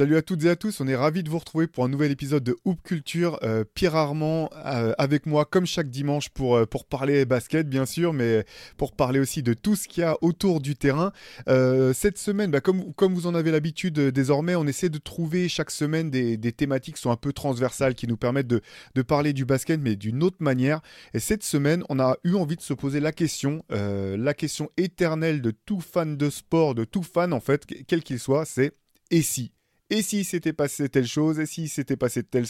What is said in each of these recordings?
Salut à toutes et à tous, on est ravis de vous retrouver pour un nouvel épisode de Hoop Culture. Euh, Pierre Armand euh, avec moi comme chaque dimanche pour, euh, pour parler basket bien sûr, mais pour parler aussi de tout ce qu'il y a autour du terrain. cette semaine, bah, comme, comme vous en avez l'habitude désormais, on essaie de trouver chaque semaine des, thématiques qui sont un peu transversales, qui nous permettent de, de parler du basket mais d'une autre manière. Et cette semaine, on a eu envie de se poser la question, la question éternelle de tout fan de sport, de tout fan en fait, quel qu'il soit, c'est et si? Et si s'était passé telle chose, et si s'était passé telle,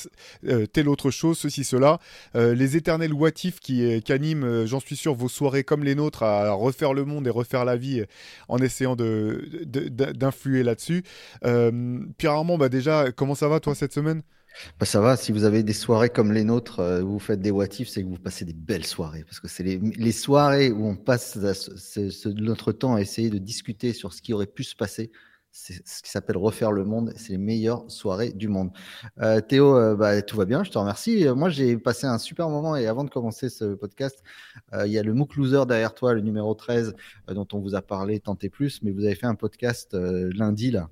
euh, telle autre chose, ceci, cela. Euh, les éternels what qui, euh, qui animent, j'en suis sûr, vos soirées comme les nôtres à refaire le monde et refaire la vie en essayant d'influer de, là-dessus. Pierre Armand, bah déjà, comment ça va toi cette semaine? Bah ça va, si vous avez des soirées comme les nôtres, vous faites des what c'est que vous passez des belles soirées. Parce que c'est les, les, soirées où on passe notre temps à essayer de discuter sur ce qui aurait pu se passer c'est ce qui s'appelle Refaire le monde. C'est les meilleures soirées du monde. Euh, Théo, euh, bah, tout va bien, je te remercie. Euh, moi, j'ai passé un super moment et avant de commencer ce podcast, il y a le MOOC Loser derrière toi, le numéro 13, dont on vous a parlé tant et plus, mais vous avez fait un podcast lundi, là.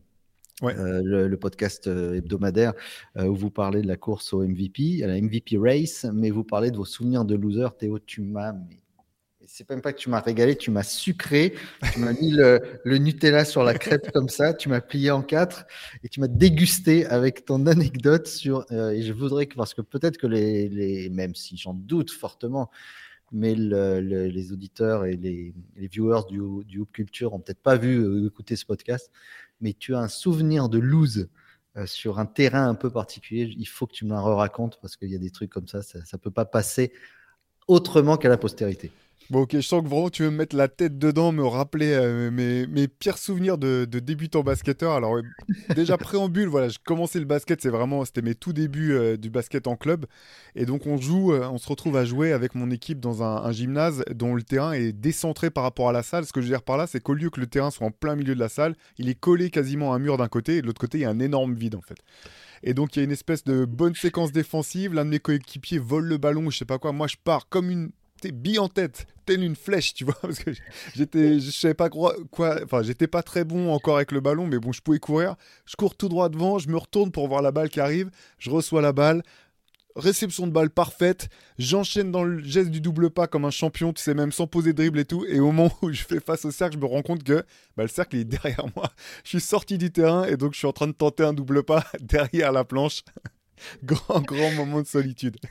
le, podcast hebdomadaire où vous parlez de la course au MVP, à la MVP Race, mais vous parlez de vos souvenirs de loser. Théo, tu m'as c'est même pas que tu m'as régalé, tu m'as sucré, tu m'as mis le, Nutella sur la crêpe comme ça, tu m'as plié en quatre et tu m'as dégusté avec ton anecdote sur. Euh, et je voudrais que, parce que peut-être que les, les, même si j'en doute fortement, mais les auditeurs et les, viewers du, du Hoop Culture ont peut-être pas vu ou écouté ce podcast, mais tu as un souvenir de lose euh, sur un terrain un peu particulier. Il faut que tu me le racontes parce qu'il y a des trucs comme ça, ça ne peut pas passer autrement qu'à la postérité. Bon, ok, je sens que vraiment tu veux me mettre la tête dedans, me rappeler euh, mes, mes, pires souvenirs de, de débutant basketteur. Alors, déjà préambule, voilà, je commençais le basket, c'est vraiment, c'était mes tout débuts euh, du basket en club. Et donc, on joue, euh, on se retrouve à jouer avec mon équipe dans un, un, gymnase dont le terrain est décentré par rapport à la salle. Ce que je veux dire par là, c'est qu'au lieu que le terrain soit en plein milieu de la salle, il est collé quasiment à un mur d'un côté et de l'autre côté, il y a un énorme vide en fait. Et donc, il y a une espèce de bonne séquence défensive. L'un de mes coéquipiers vole le ballon je sais pas quoi. Moi, je pars comme une bille en tête, telle une flèche, tu vois, parce que j'étais, je savais pas quoi, enfin, j'étais pas très bon encore avec le ballon, mais bon, je pouvais courir. Je cours tout droit devant, je me retourne pour voir la balle qui arrive, je reçois la balle, réception de balle parfaite, j'enchaîne dans le geste du double pas comme un champion, tu sais, même sans poser de dribble et tout, et au moment où je fais face au cercle, je me rends compte que bah, le cercle est derrière moi. Je suis sorti du terrain et donc je suis en train de tenter un double pas derrière la planche. grand, grand moment de solitude.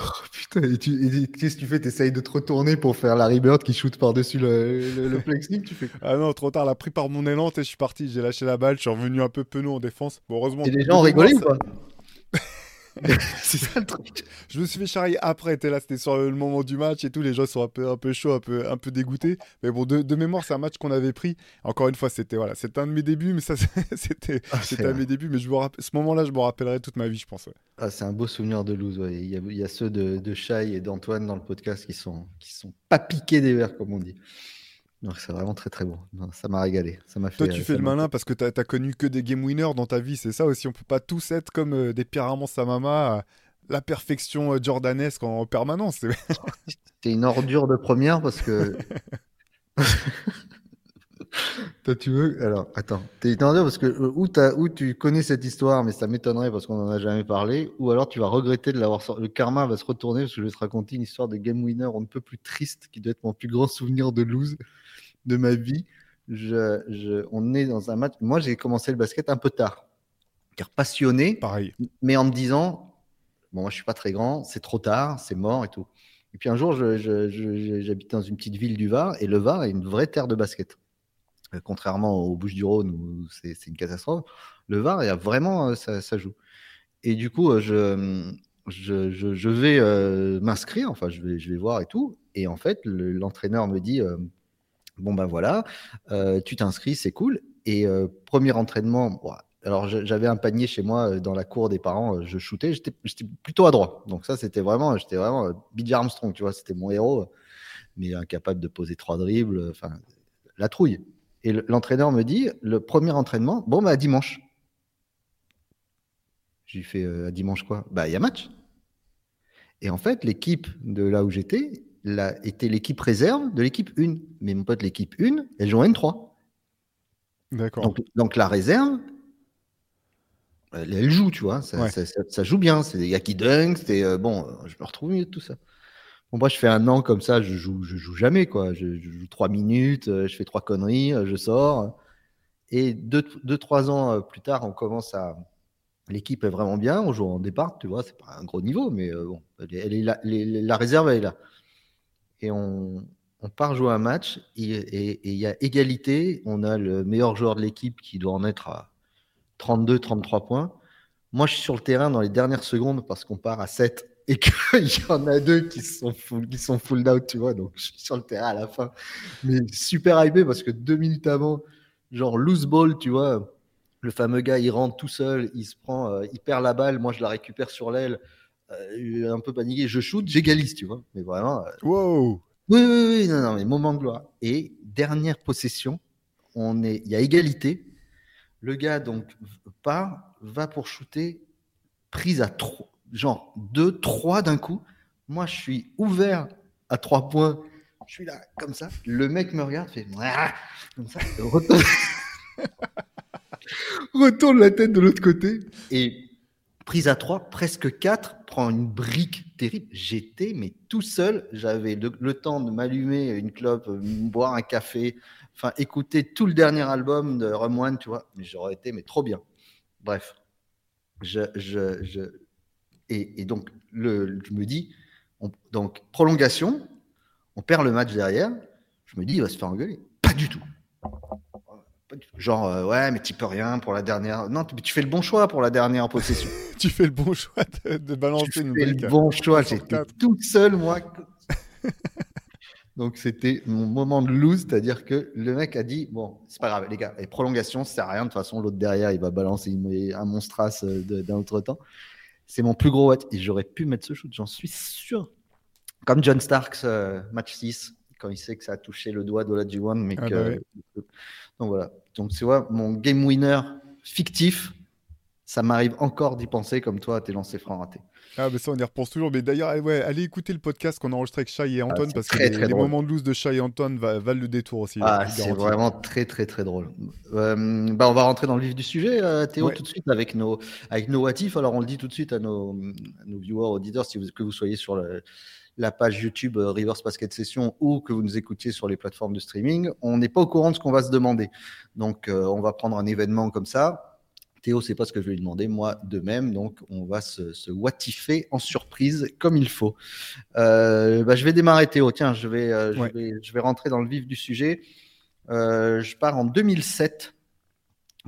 Oh, putain, et, qu'est-ce que tu fais? Tu essayes de te retourner pour faire la Bird qui shoot par-dessus le, le, tu fais... Ah non, trop tard, elle a pris par mon élan, et je suis parti, j'ai lâché la balle, je suis revenu un peu penaud en défense. Bon, heureusement. Et les gens ont rigolé ou pas? c'est ça le truc. Je me suis fait charrier après. là, c'était sur le moment du match et tout. Les gens sont un peu, un peu chauds, un peu, un peu dégoûtés. Mais bon, de, mémoire, c'est un match qu'on avait pris. Encore une fois, c'était voilà, c'était un de mes débuts, mais ça, c'était, ah, c'était un de mes débuts. Mais je me ce moment-là, je me rappellerai toute ma vie, je pense. Ah, c'est un beau souvenir de lose. Il, y a, il, y a, ceux de, de Chai et d'Antoine dans le podcast qui sont, qui sont pas piqués des verres, comme on dit c'est vraiment très très bon. ça m'a régalé. Ça m'a fait. Toi, tu fais le malin parce que tu as, connu que des game winners dans ta vie, c'est ça aussi. On peut pas tous être comme euh, des Pierre Armand Samama, la perfection euh, jordanesque en permanence. T'es une ordure de première parce que. Toi, tu veux. Alors, attends. T'es une ordure parce que euh, ou, as, ou tu connais cette histoire, mais ça m'étonnerait parce qu'on en a jamais parlé, ou alors tu vas regretter de l'avoir sorti. Le karma va se retourner parce que je vais te raconter une histoire de game winner on ne peut plus triste qui doit être mon plus grand souvenir de lose de ma vie. Je, on est dans un match. Moi, j'ai commencé le basket un peu tard, car passionné. Pareil. Mais en me disant, bon, moi, je suis pas très grand, c'est trop tard, c'est mort et tout. Et puis un jour, j'habite dans une petite ville du Var, et le Var est une vraie terre de basket. Euh, contrairement aux Bouches-du-Rhône où c'est une catastrophe. Le Var, il y a vraiment, euh, ça, ça joue. Et du coup, euh, je, je, je, vais m'inscrire, enfin, je vais, je vais voir et tout. Et en fait, l'entraîneur me dit Bon, ben voilà, euh, tu t'inscris, c'est cool. Et euh, premier entraînement, alors j'avais un panier chez moi euh, dans la cour des parents, je shootais, j'étais plutôt à droit. Donc ça, c'était vraiment, j'étais vraiment BJ Armstrong, tu vois, c'était mon héros, mais incapable de poser trois dribbles, enfin, la trouille. Et l'entraîneur me dit, le premier entraînement, bon, bah dimanche. J'ai fait à dimanche quoi? Bah, il y a match. Et en fait, l'équipe de là où j'étais, était l'équipe réserve de l'équipe 1. Mais mon pote, l'équipe 1, elle joue en N3. D'accord. Donc, la réserve, elle, elle joue, tu vois. Ça, Ouais. ça- ça- ça joue bien. C'est des gars qui dunk. C'est euh, bon. euh, Je me retrouve milieu de tout ça. Bon, moi, je fais un an comme ça. Je joue, je joue jamais quoi. Je, je joue trois minutes. euh, Je fais trois conneries. Je sors. Et deux, deux trois ans plus tard, on commence à. L'équipe est vraiment bien. On joue en départ, tu vois. C'est pas un gros niveau, mais euh, bon, elle est, là- la réserve elle est là. Et on, part jouer un match et il y a égalité. On a le meilleur joueur de l'équipe qui doit en être à 32, 33 points. Moi, je suis sur le terrain dans les dernières secondes parce qu'on part à 7 et qu'il y en a deux qui sont full, qui sont full out, tu vois. Donc, je suis sur le terrain à la fin. Mais super hypé parce que deux minutes avant, genre loose ball, tu vois. Le fameux gars, il rentre tout seul, il se prend, euh, il perd la balle. Moi, je la récupère sur l'aile, euh, un peu paniqué. Je shoot, j'égalise, tu vois. Mais vraiment, euh, Wow oui, oui, oui, non, non, mais moment de gloire. Et dernière possession, on est, il y a égalité. Le gars donc part, va pour shooter, prise à trois, genre 2, 3 d'un coup. Moi, je suis ouvert à trois points. Je suis là, comme ça. Le mec me regarde, fait comme ça, retourne... retourne la tête de l'autre côté. Et prise à 3, presque 4, prend une brique terrible. J'étais, mais tout seul, j'avais le, temps de m'allumer une clope, euh, boire un café, enfin écouter tout le dernier album de Rum One, tu vois. J'aurais été, mais trop bien. Bref, je, je, je... Et, donc, le, je me dis, on- donc prolongation, on perd le match derrière. Je me dis, il va se faire engueuler. Pas du tout. Genre, euh, ouais, mais tu peux rien pour la dernière. Non, tu, tu fais le bon choix pour la dernière possession. Tu fais le bon choix de, de balancer Tu une fais le bon choix. J'étais tout seul, moi. Donc, c'était mon moment de lose, c'est-à-dire que le mec a dit Bon, c'est pas grave, les gars, les prolongations, ça sert à rien. De toute façon, l'autre derrière, il va balancer une- un monstras euh, d'un autre temps. C'est mon plus gros what. Et j'aurais pu mettre ce shoot, j'en suis sûr. Comme John Starks, euh, match 6, quand il sait que ça a touché le doigt d'Olajuwon, mais Ah que. bah ouais. Donc voilà. Donc, tu vois, mon game winner fictif, ça m'arrive encore d'y penser comme toi à tes lancers francs ratés. Ah, mais ça, on y repense toujours. Mais d'ailleurs, eh ouais, allez écouter le podcast qu'on a enregistré avec Shai et Antoine c'est parce que très, les, très les drôle. moments de loose de Shai et Antoine va- valent le détour aussi. Ah, c'est vraiment très très très drôle. Euh, bah, on va rentrer dans le vif du sujet, euh, Théo, Ouais. tout de suite avec nos avec nos. Alors on le dit tout de suite à nos, à nos viewers, auditeurs, si vous, que vous soyez sur le- la page YouTube euh, Rivers Basket Session ou que vous nous écoutiez sur les plateformes de streaming, on n'est pas au courant de ce qu'on va se demander. Donc euh, on va prendre un événement comme ça. Théo, c'est pas ce que je vais lui demander, moi de même. Donc, on va se, se en surprise comme il faut. Euh, bah, je vais démarrer, Théo. Tiens, je vais, euh, je Ouais. vais, je vais rentrer dans le vif du sujet. Euh, je pars en 2007.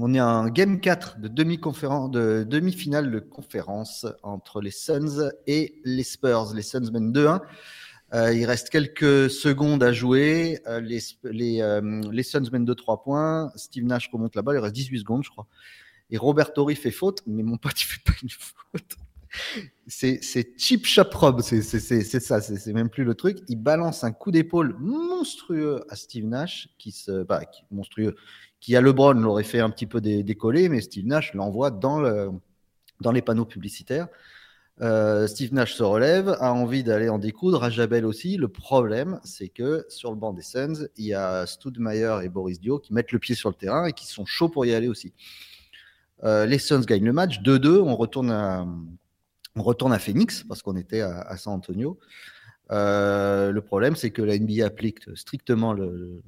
On est en game 4 de demi-conférence, de demi-finale de conférence entre les Suns et les Spurs. Les Suns mènent 2-1. Euh, il reste quelques secondes à jouer. Euh, les, les, euh, les Suns mènent 2-3 points. Steve Nash remonte la balle. Il reste 18 secondes, je crois. Et Robert Torrey fait faute, mais mon pote, il fait pas une faute. C'est cheap shop Rob, c'est ça, c'est c'est même plus le truc. Il balance un coup d'épaule monstrueux à Steve Nash, qui se, bah, qui- monstrueux, qui à LeBron l'aurait fait un petit peu dé- décoller, mais Steve Nash l'envoie dans, le, dans les panneaux publicitaires. Euh, Steve Nash se relève, a envie d'aller en découdre, Rajabel aussi. Le problème, c'est que sur le banc des Suns, il y a Stoudemire et Boris Dio qui mettent le pied sur le terrain et qui sont chauds pour y aller aussi. Euh, les Suns gagnent le match 2-2. On retourne à, Phoenix parce qu'on était à, à San Antonio. Euh, le problème, c'est que la NBA applique strictement le,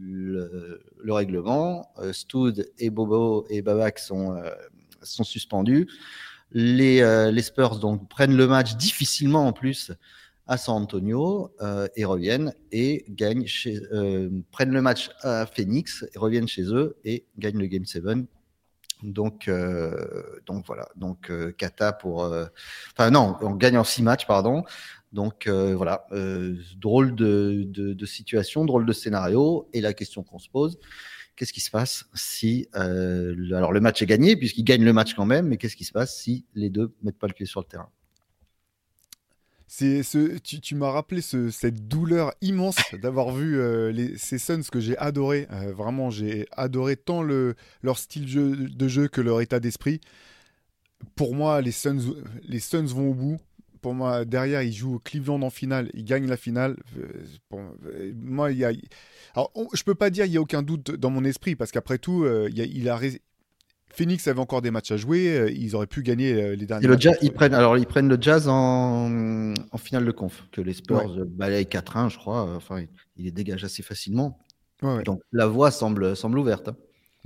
le, le règlement. Euh, Stoud et Bobo et Babak sont, euh, sont suspendus. Les, euh, les Spurs donc prennent le match difficilement en plus à San Antonio et reviennent et gagnent prennent le match à Phoenix, et reviennent chez eux et gagnent le Game 7. Donc, donc voilà, donc Kata pour, enfin non, on gagne en six matchs, pardon. Donc euh, voilà, euh, drôle de, de, de situation, drôle de scénario. Et la question qu'on se pose, qu'est-ce qui se passe si, euh, le- alors le match est gagné puisqu'ils gagnent le match quand même, mais qu'est-ce qui se passe si les deux mettent pas le pied sur le terrain? C'est ce, tu, tu m'as rappelé ce- cette douleur immense d'avoir vu euh, les, ces Suns que j'ai adoré. Euh, vraiment, j'ai adoré tant le, leur style jeu- de jeu que leur état d'esprit. Pour moi, les Suns, les Suns vont au bout. Pour moi, derrière, ils jouent Cleveland en finale, ils gagnent la finale. Euh, pour- euh, moi, il y a. Alors, on- je peux pas dire il y a aucun doute dans mon esprit parce qu'après tout, euh, il, a, il a Phoenix avait encore des matchs à jouer, ils auraient pu gagner les derniers. Et le jazz, ils prennent, alors ils prennent le Jazz en, en finale de conf, que les Spurs balayent 4-1, je crois. Enfin, il les dégage assez facilement. Donc la voie semble, semble ouverte. Hein.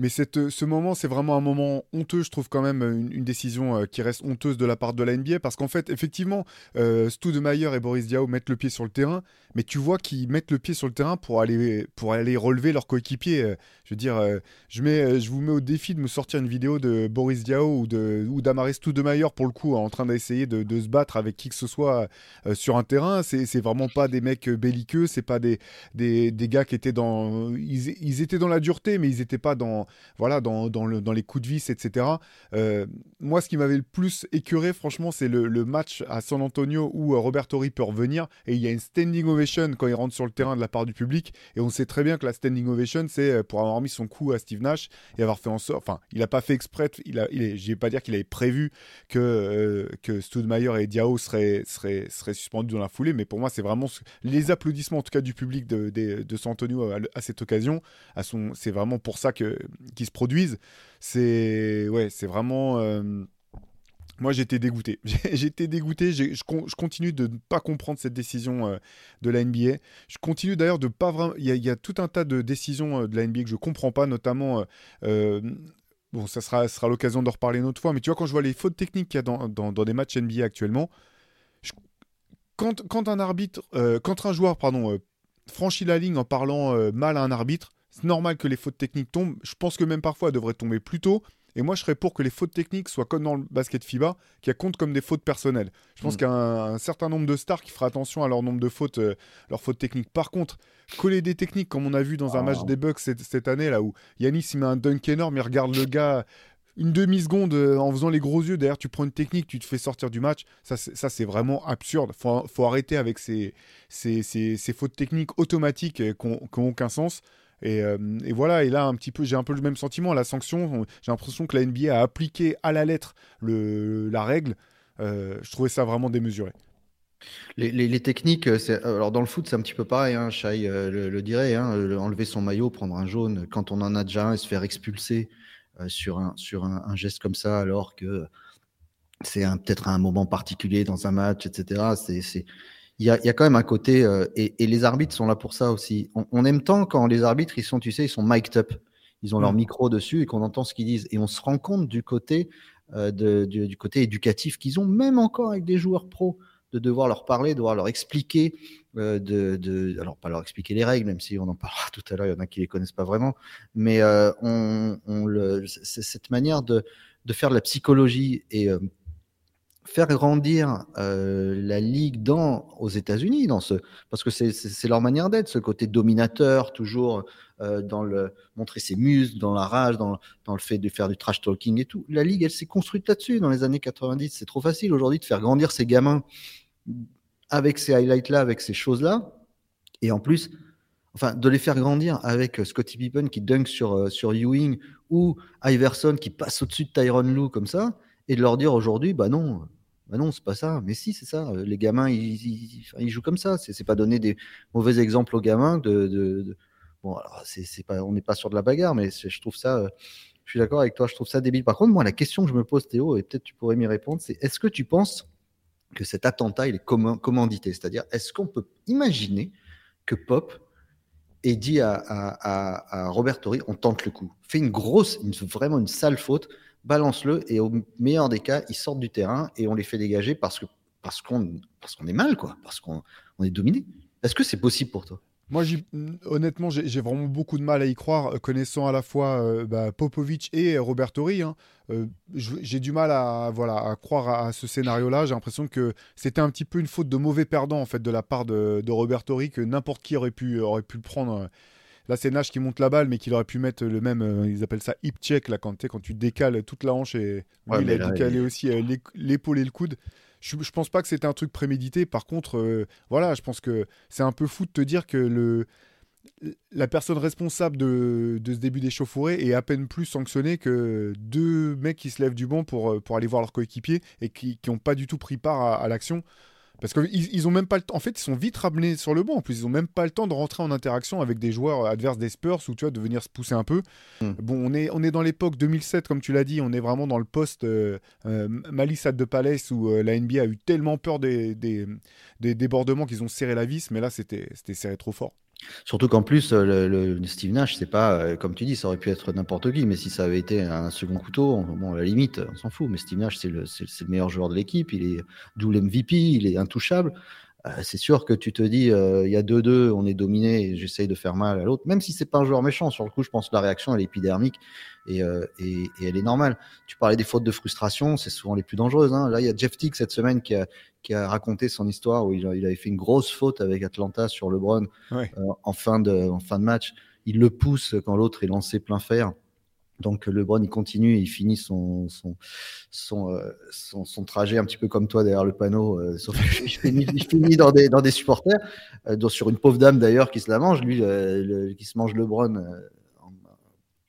Mais cette, euh, ce moment, c'est vraiment un moment honteux, je trouve quand même une, décision euh, qui reste honteuse de la part de la NBA, parce qu'en fait, effectivement, euh, et Boris Diaw mettent le pied sur le terrain, mais tu vois qu'ils mettent le pied sur le terrain pour aller, pour aller relever leur coéquipier. Euh, je veux dire, je, mets, je vous mets au défi de me sortir une vidéo de Boris Diaw ou, de, ou d'Amaris Stoudemire, pour le coup, en train d'essayer de, de, se battre avec qui que ce soit sur un terrain. C'est, c'est vraiment pas des mecs belliqueux, c'est pas des, des, des, gars qui étaient dans... Ils, ils étaient dans la dureté, mais ils n'étaient pas dans voilà, dans, dans, les coups de vis, etc. Euh, moi, ce qui m'avait le plus écœuré, franchement, c'est le, match à San Antonio où euh, Roberto Ri peut revenir et il y a une standing ovation quand il rentre sur le terrain de la part du public. Et on sait très bien que la standing ovation, c'est euh, pour avoir mis son coup à Steve Nash et avoir fait en sorte. Enfin, il n'a pas fait exprès. Il a, je vais pas dire qu'il avait prévu que, que Studmeyer et Diao seraient, seraient, suspendus dans la foulée, mais pour moi, c'est vraiment les applaudissements, en tout cas du public de, de, San Antonio à, cette occasion. C'est vraiment pour ça que qui se produisent. C'est ouais, c'est vraiment. Euh, moi, j'étais dégoûté. j'étais dégoûté. Je, je, continue de ne pas comprendre cette décision euh, de la NBA. Je continue d'ailleurs de pas vraiment. Il y, a tout un tas de décisions euh, de la NBA que je comprends pas, notamment. Bon, ça sera, sera l'occasion de reparler une autre fois, mais tu vois, quand je vois les fautes techniques qu'il y a dans, dans, des matchs NBA actuellement, quand, quand, un arbitre, quand un joueur pardon, franchit la ligne en parlant mal à un arbitre, c'est normal que les fautes techniques tombent. Je pense que même parfois elles devraient tomber plus tôt. Et moi, je serais pour que les fautes techniques soient comme dans le basket FIBA, qui comptent comme des fautes personnelles. Je pense mm. qu'il y a un, certain nombre de stars qui fera attention à leur nombre de fautes, euh, leurs fautes techniques. Par contre, coller des techniques, comme on a vu dans un match ah. des Bucks cette, année, là où Yanis il met un dunk énorme, il regarde le gars une demi-seconde euh, en faisant les gros yeux. Derrière, tu prends une technique, tu te fais sortir du match. Ça, c'est vraiment absurde. Faut, faut arrêter avec ces, ces, ces, fautes techniques automatiques euh, qui n'ont aucun sens. Euh, et, voilà, et là, un petit peu, j'ai un peu le même sentiment. La sanction, j'ai l'impression que la NBA a appliqué à la lettre le, la règle. Euh, je trouvais ça vraiment démesuré. Les, techniques, alors dans le foot, c'est un petit peu pareil. Hein, euh, le, dirait, hein, enlever son maillot, prendre un jaune quand on en a déjà un et se faire expulser sur, un, sur un, geste comme ça, alors que c'est peut-être un moment particulier dans un match, etc. C'est il y a, quand même un côté, euh, et, les arbitres sont là pour ça aussi. On, aime tant quand les arbitres, ils sont, tu sais, ils sont mic'd up. Ils ont leur mm. micro dessus et qu'on entend ce qu'ils disent. Et on se rend compte du côté, euh, du, côté éducatif qu'ils ont, même encore avec des joueurs pros, de devoir leur parler, de devoir leur expliquer, euh, de, alors pas leur expliquer les règles, même si on en parlera tout à l'heure, il y en a qui les connaissent pas vraiment, mais on, le, cette manière de, de faire de la psychologie et faire grandir euh, la ligue dans aux États-Unis dans ce parce que c'est leur manière d'être ce côté dominateur toujours euh, dans le montrer ses muscles dans la rage dans, dans, le fait de faire du trash talking et tout. La ligue elle s'est construite là-dessus dans les années 90 c'est trop facile aujourd'hui de faire grandir ces gamins avec ces highlights là avec ces choses là et en plus enfin de les faire grandir avec euh, Scottie Pippen qui dunk sur sur Ewing ou Iverson qui passe au-dessus de Tyron Lue comme ça et de leur dire aujourd'hui, bah non, bah non, c'est pas ça. Mais si, c'est ça. Les gamins, ils, jouent comme ça. C'est pas donner des mauvais exemples aux gamins. De, Bon, alors, c'est pas, on n'est pas sur de la bagarre, mais je trouve ça. Je suis d'accord avec toi. Je trouve ça débile. Par contre, moi, la question que je me pose, Théo, et peut-être tu pourrais m'y répondre, c'est est-ce que tu penses que cet attentat il est commandité? C'est-à-dire, est-ce qu'on peut imaginer que Pop ait dit à, à, à, Robert Torrey, on tente le coup, fait une grosse, vraiment une sale faute balance-le et au meilleur des cas, ils sortent du terrain et on les fait dégager parce que parce qu'on parce qu'on est mal quoi, parce qu'on on est dominé. Est-ce que c'est possible pour toi? Moi, honnêtement, j'ai vraiment beaucoup de mal à y croire, euh, connaissant à la fois euh, bah, Popovic et Robert Torri. Hein. Euh, j'ai du mal à, voilà, à croire à, ce scénario-là. J'ai l'impression que c'était un petit peu une faute de mauvais perdant en fait de la part de, de Robert que n'importe qui aurait pu, aurait pu le prendre Là, c'est Nash qui monte la balle, mais qu'il aurait pu mettre le même, euh, ils appellent ça hip check, là, quand, quand tu décales toute la hanche et il a décalé aussi euh, l'épaule et le coude. Je, je pense pas que c'était un truc prémédité. Par contre, euh, voilà, je pense que c'est un peu fou de te dire que le, la personne responsable de, de ce début d'échauffourée est à peine plus sanctionnée que deux mecs qui se lèvent du banc pour, pour aller voir leur coéquipier et qui n'ont pas du tout pris part à l'action Parce qu'ils ils ont même pas le temps. En fait, ils sont vite ramenés sur le banc. En plus, ils ont même pas le temps de rentrer en interaction avec des joueurs adverses des Spurs ou tu vois, de venir se pousser un peu. Mm. Bon, on est, on est dans l'époque 2007, comme tu l'as dit. On est vraiment dans le post euh, euh, Malice at de Palace où euh, la NBA a eu tellement peur des, des, des débordements qu'ils ont serré la vis. Mais là, c'était c'était serré trop fort. Surtout qu'en plus, euh, le, Steve Nash, c'est pas, euh, comme tu dis, ça aurait pu être n'importe qui, mais si ça avait été un second couteau, on- bon, à la limite, on s'en fout. Mais Steve Nash, c'est le, meilleur joueur de l'équipe, il est double MVP, il est intouchable. Euh, c'est sûr que tu te dis, il y a 2-2, on est dominé j'essaye de faire mal à l'autre, même si c'est pas un joueur méchant. Sur le coup, je pense que la réaction, elle est épidermique et, euh, et, et elle est normale. Tu parlais des fautes de frustration, c'est souvent les plus dangereuses. hein. Là, il y a Jeff Tick cette semaine qui a, qui a raconté son histoire où il, avait fait une grosse faute avec Atlanta sur LeBron Ouais. euh, en, fin de, en fin de match. Il le pousse quand l'autre est lancé plein fer. Donc LeBron, il continue, il finit son, son, son, euh, son, son trajet un petit peu comme toi derrière le panneau, euh, sauf qu'il finit, il finit dans, des, dans des supporters, euh, sur une pauvre dame d'ailleurs qui se la mange, lui, le- qui se mange LeBron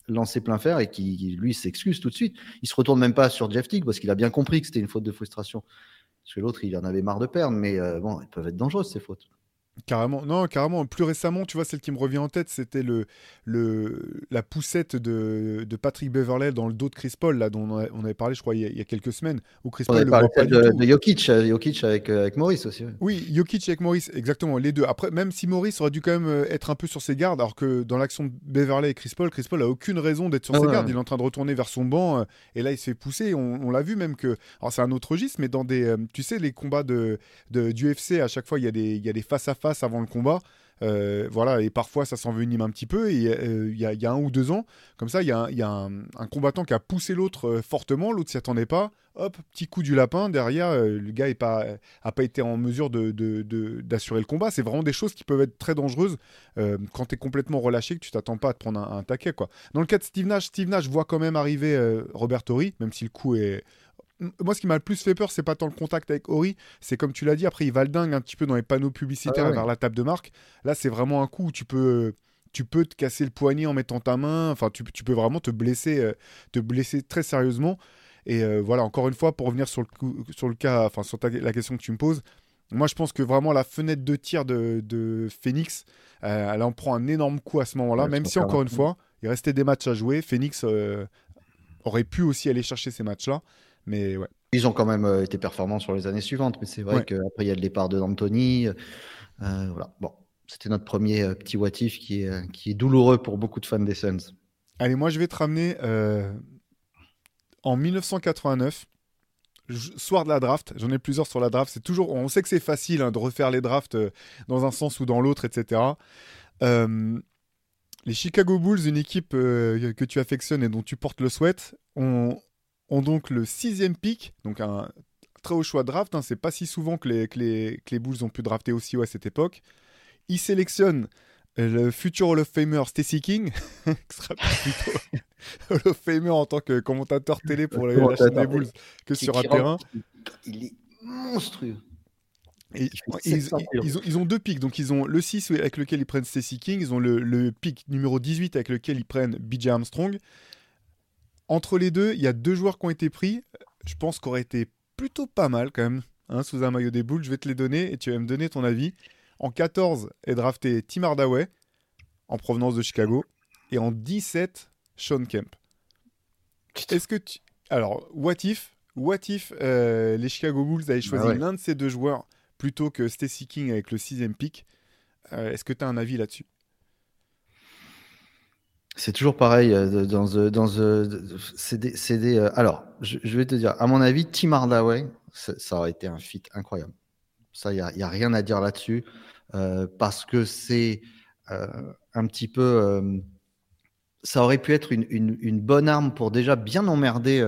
lancé plein fer et qui, lui, s'excuse tout de suite. Il se retourne même pas sur Jeff Tick parce qu'il a bien compris que c'était une faute de frustration. Parce que l'autre, il en avait marre de perdre, mais euh, bon, elles peuvent être dangereuses ces fautes. Carrément, non, carrément. Plus récemment, tu vois, celle qui me revient en tête, c'était le, le, la poussette de, de Patrick Beverley dans le dos de Chris Paul, là, dont on, a- on avait parlé, je crois, il y a, il y a quelques semaines, où Chris On Paul avait parlé pas de, de Jokic, euh, Jokic avec, euh, avec Maurice aussi. ouais. Oui, Jokic avec Maurice, exactement, les deux. Après, même si Maurice aurait dû quand même euh, être un peu sur ses gardes, alors que dans l'action de Beverley et Chris Paul, Chris Paul a aucune raison d'être sur Ah ses ouais, gardes. ouais. Il est en train de retourner vers son banc, et là, il se fait pousser. On, on l'a vu même que. Alors, c'est un autre registre, mais dans des. tu sais, les combats de, de, du UFC, à chaque fois, il y a des il y a des face-à-face avant le combat. Euh, voilà, et parfois ça s'envenime un petit peu. Et euh, il y, a, un ou deux ans, comme ça, il y a, un- combattant qui a poussé l'autre euh, fortement, l'autre s'y attendait pas. Hop, petit coup du lapin. Derrière, le gars n'a pas, pas été en mesure de- de- d'assurer le combat. C'est vraiment des choses qui peuvent être très dangereuses quand tu es complètement relâché, que tu t'attends pas à te prendre un, taquet. Quoi. Dans le cas de Steve Nash, Steve Nash voit quand même arriver Robert même si le coup est. Moi, ce qui m'a le plus fait peur, c'est pas tant le contact avec Horry, c'est comme tu l'as dit, après il va le dingue un petit peu dans les panneaux publicitaires Ah ouais. vers la table de marque. Là, c'est vraiment un coup où tu peux, tu peux te casser le poignet en mettant ta main. Enfin, tu, tu peux vraiment te blesser, euh, te blesser très sérieusement. Et euh, voilà, encore une fois, pour revenir sur le, coup- sur le cas, enfin sur ta- la question que tu me poses, moi je pense que vraiment la fenêtre de tir de, de Phoenix, euh, elle en prend un énorme coup à ce moment-là, Ouais, même si encore une fois, il restait des matchs à jouer. Phoenix aurait pu aussi aller chercher ces matchs-là. Mais ouais, Ils ont quand même euh, été performants sur les années suivantes, mais c'est vrai Ouais. qu'après il y a le départ de D'Antoni. euh, voilà. Bon, c'était notre premier euh, petit what if qui est, euh, qui est douloureux pour beaucoup de fans des Suns. Allez, moi je vais te ramener euh, en 1989, j- soir de la draft. J'en ai plusieurs sur la draft. C'est toujours, on sait que c'est facile hein, de refaire les drafts euh, dans un sens ou dans l'autre, etc. Euh, les Chicago Bulls, une équipe euh, que tu affectionnes et dont tu portes le sweat, ont, ont donc le sixième pick, donc un très haut choix de draft. Hein, c'est pas si souvent que les, que, les, que les Bulls ont pu drafter aussi haut à cette époque. Ils sélectionnent le futur Hall of Famer Stacy King, qui sera plutôt Hall of Famer en tant que commentateur télé pour la, la chaîne des Bulls que sur un terrain. Il est monstrueux. Et Il fait ils, 700 ils- kilos. ils ont, ils ont deux pics. Donc, ils ont le 6 avec lequel ils prennent Stacy King. Ils ont le, le pic numéro 18 avec lequel ils prennent BJ Armstrong. Entre les deux, il y a deux joueurs qui ont été pris. Je pense qu'aurait été plutôt pas mal quand même, hein, sous un maillot des boules. Je vais te les donner et tu vas me donner ton avis. En 14 est drafté Tim Hardaway, en provenance de Chicago. Et en 17, Sean Kemp. Est-ce que tu... Alors, what if, what if euh, les Chicago Bulls avaient choisi ouais. l'un de ces deux joueurs plutôt que Stacy King avec le sixième pick Euh, Est-ce que tu as un avis là-dessus? C'est toujours pareil. Dans, the- dans, c'est alors, je, vais te dire, à mon avis, Tim Hardaway, ça, aurait été un fit incroyable. Ça, il n'y a, rien à dire là-dessus. euh, parce que c'est euh, un petit peu. euh, ça aurait pu être une, une- bonne arme pour déjà bien emmerder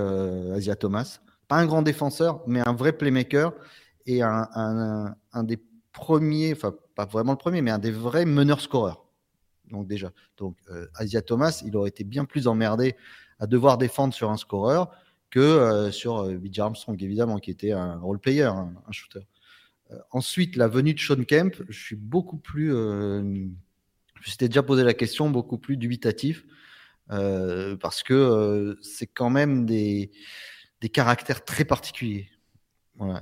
Asia Thomas. Pas un grand défenseur, mais un vrai playmaker et un, un- un des premiers, enfin, pas vraiment le premier, mais un des vrais meneurs-scoreurs. Donc, déjà. Donc, euh, Asia Thomas, il aurait été bien plus emmerdé à devoir défendre sur un scoreur que euh, sur euh, Armstrong, évidemment, qui était un role player, un, un shooter. Euh, ensuite, la venue de Sean Kemp, je suis beaucoup plus. je m'étais déjà posé la question, beaucoup plus dubitatif, parce que c'est quand même des, des caractères très particuliers.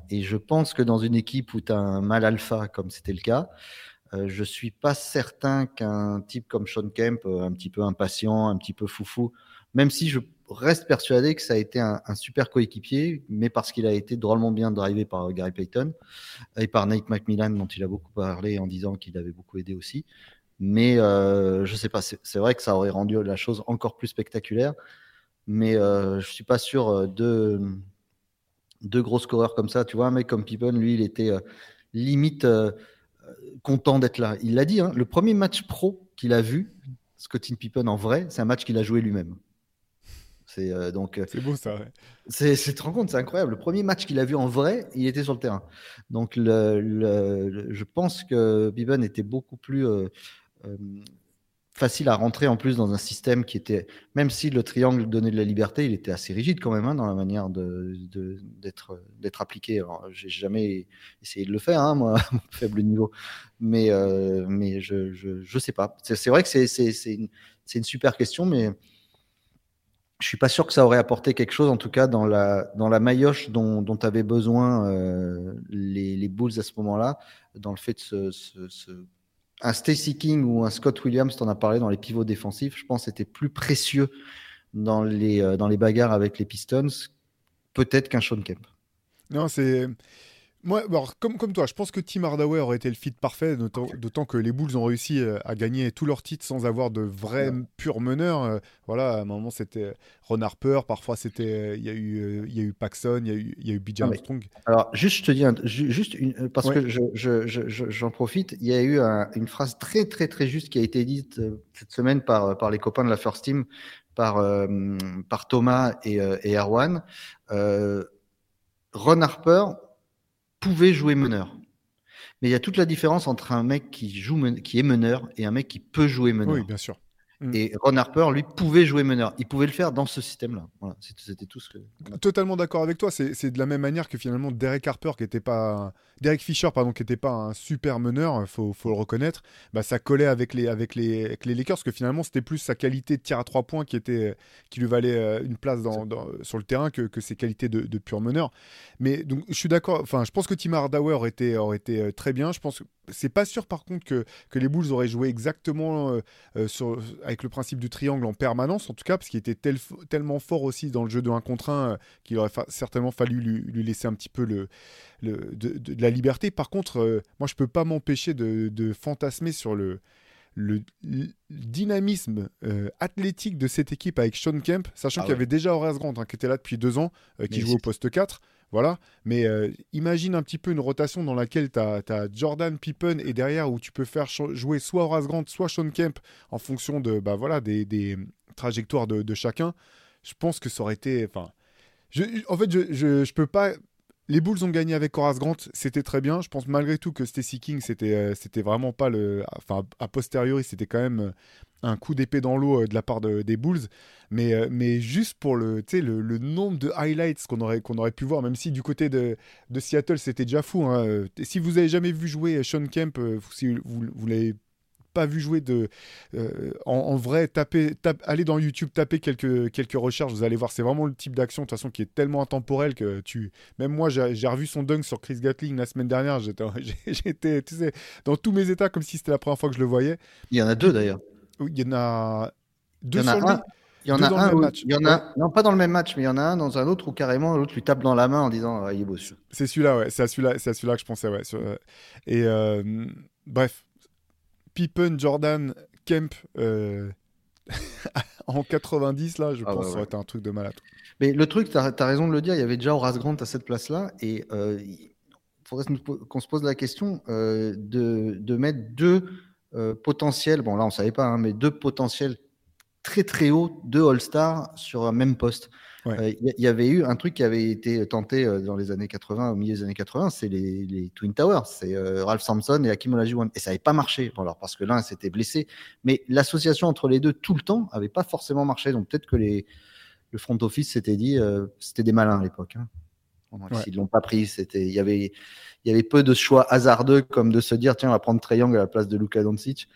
Et je pense que dans une équipe où tu as un mal alpha, comme c'était le cas, euh, je suis pas certain qu'un type comme Sean Kemp, euh, un petit peu impatient, un petit peu foufou, même si je reste persuadé que ça a été un, super coéquipier, mais parce qu'il a été drôlement bien drivé par Gary Payton et par Nate McMillan, dont il a beaucoup parlé en disant qu'il avait beaucoup aidé aussi. Mais euh, je sais pas, c'est vrai que ça aurait rendu la chose encore plus spectaculaire, mais euh, je suis pas sûr euh, de deux gros scoreurs comme ça. Tu vois, un mec comme Pippen, lui, il était euh, limite content d'être là. Il l'a dit, hein, le premier match pro qu'il a vu, Scottie Pippen en vrai, c'est un match qu'il a joué lui-même. C'est euh, donc. Euh, c'est beau ça. Ouais. C'est, tu te rends compte, c'est incroyable. Le premier match qu'il a vu en vrai, il était sur le terrain. Donc le, je pense que Biban était beaucoup plus euh, facile à rentrer en plus dans un système qui était, même si le triangle donnait de la liberté, il était assez rigide quand même hein, dans la manière d'être, appliqué. J'ai jamais essayé de le faire, hein, moi, à mon faible niveau, mais, mais je, je, sais pas. C'est, vrai que c'est, une, super question, mais je suis pas sûr que ça aurait apporté quelque chose, en tout cas dans la, dans dont, avaient besoin euh, les, les, Bulls à ce moment-là, dans le fait de ce, un Stacy King ou un Scott Williams, tu en as parlé dans les pivots défensifs, je pense c'était plus précieux dans les, euh, dans les bagarres avec les Pistons, peut-être qu'un Sean Kemp. Non, c'est moi, alors, comme, comme toi, je pense que Tim Hardaway aurait été le fit parfait, d'autant que les Bulls ont réussi euh, à gagner tous leurs titres sans avoir de vrais purs meneurs. Euh, voilà, à un moment c'était Ron Harper, parfois c'était euh, il y a eu il y a eu Paxson, il y a eu il y a eu BJ Armstrong. Alors juste je te dis juste une, parce que j'en je, je, profite, il y a eu une phrase très très très juste qui a été dite cette semaine par par les copains de la First Team, par par Thomas et, et Erwan. Ron Harper pouvait jouer meneur. Mais il y a toute la différence entre un mec qui, joue, qui est meneur et un mec qui peut jouer meneur. Oui, bien sûr. Mm. Et Ron Harper, lui, pouvait jouer meneur. Il pouvait le faire dans ce système-là. Voilà, c'était tout ce que. Totalement d'accord avec toi. C'est de la même manière que finalement Derek Harper, qui était pas. Derek Fisher, pardon, qui n'était pas un super meneur, faut, faut le reconnaître. Bah, ça collait avec les, avec les, avec les Lakers, parce que finalement, c'était plus sa qualité de tir à trois points qui, était, qui lui valait euh, une place dans, sur le terrain que, que ses qualités de, de, pur meneur. Mais donc, je suis d'accord. Enfin, je pense que Tim Hardaway aurait été, aurait été euh, très bien. Je pense que c'est pas sûr, par contre, que, que les Bulls auraient joué exactement euh, sur, avec le principe du triangle en permanence, en tout cas, parce qu'il était tellement fort aussi dans le jeu de 1 contre 1 euh, qu'il aurait certainement fallu lui, laisser un petit peu le, de, la liberté. Par contre, euh, moi, je peux pas m'empêcher de, fantasmer sur le, le, dynamisme euh, athlétique de cette équipe avec Sean Kemp, sachant ah qu'il y avait déjà Horace Grant hein, qui était là depuis deux ans, qui joue au poste 4. Voilà. Mais euh, imagine un petit peu une rotation dans laquelle tu as, Jordan Pippen et derrière où tu peux faire jouer soit Horace Grant, soit Sean Kemp en fonction de, bah, voilà, des, trajectoires de, chacun. Je pense que ça aurait été. En fait, je, je, peux pas. Les Bulls ont gagné avec Horace Grant, c'était très bien. Je pense malgré tout que Stacy King, c'était euh, c'était vraiment pas le. Enfin, a posteriori, c'était quand même un coup d'épée dans l'eau euh, de la part des Bulls. Mais, euh, mais juste pour le, le, le nombre de highlights qu'on aurait, qu'on aurait pu voir, même si du côté de, de Seattle, c'était déjà fou. Hein. Euh, si vous avez jamais vu jouer Sean Kemp, si vous, vous l'avez pas vu jouer de en, vrai tapez allez dans YouTube tapez quelques quelques recherches vous allez voir c'est vraiment le type d'action de toute façon qui est tellement intemporel que tu même moi j'ai revu son dunk sur Chris Gatling la semaine dernière j'étais tu sais dans tous mes états comme si c'était la première fois que je le voyais il y en a deux d'ailleurs il y en a deux il y en a un. Il y en a un, il y en a, non pas dans le même match, mais il y en a un dans un autre où carrément l'autre lui tape dans la main en disant ah, il est beau. C'est celui-là, ouais, c'est à celui-là, c'est celui-là que je pensais, ouais. Euh, et euh, bref, Pippen, Jordan, Kemp euh, en 90 là, je ah pense que ça aurait été un truc de malade. Mais le truc, tu as, raison de le dire, il y avait déjà Horace Grant à cette place-là et il faudrait qu'on se pose la question de, de mettre deux euh, potentiel, bon là on savait pas, hein, mais deux potentiels très très hauts, deux All-Stars sur un même poste. Il euh, y, avait eu un truc qui avait été tenté euh, dans les années 80, au milieu des années 80, c'est les, Twin Towers, c'est Ralph Sampson et Hakim Olajuwon. Et ça n'avait pas marché, alors parce que l'un s'était blessé, mais l'association entre les deux tout le temps n'avait pas forcément marché. Donc peut-être que les, le front office s'était dit, c'était des malins à l'époque. Hein. S'ils l'ont pas pris, c'était, il y avait, il y avait peu de choix hasardeux comme de se dire tiens on va prendre Triangle à la place de Luka Doncic,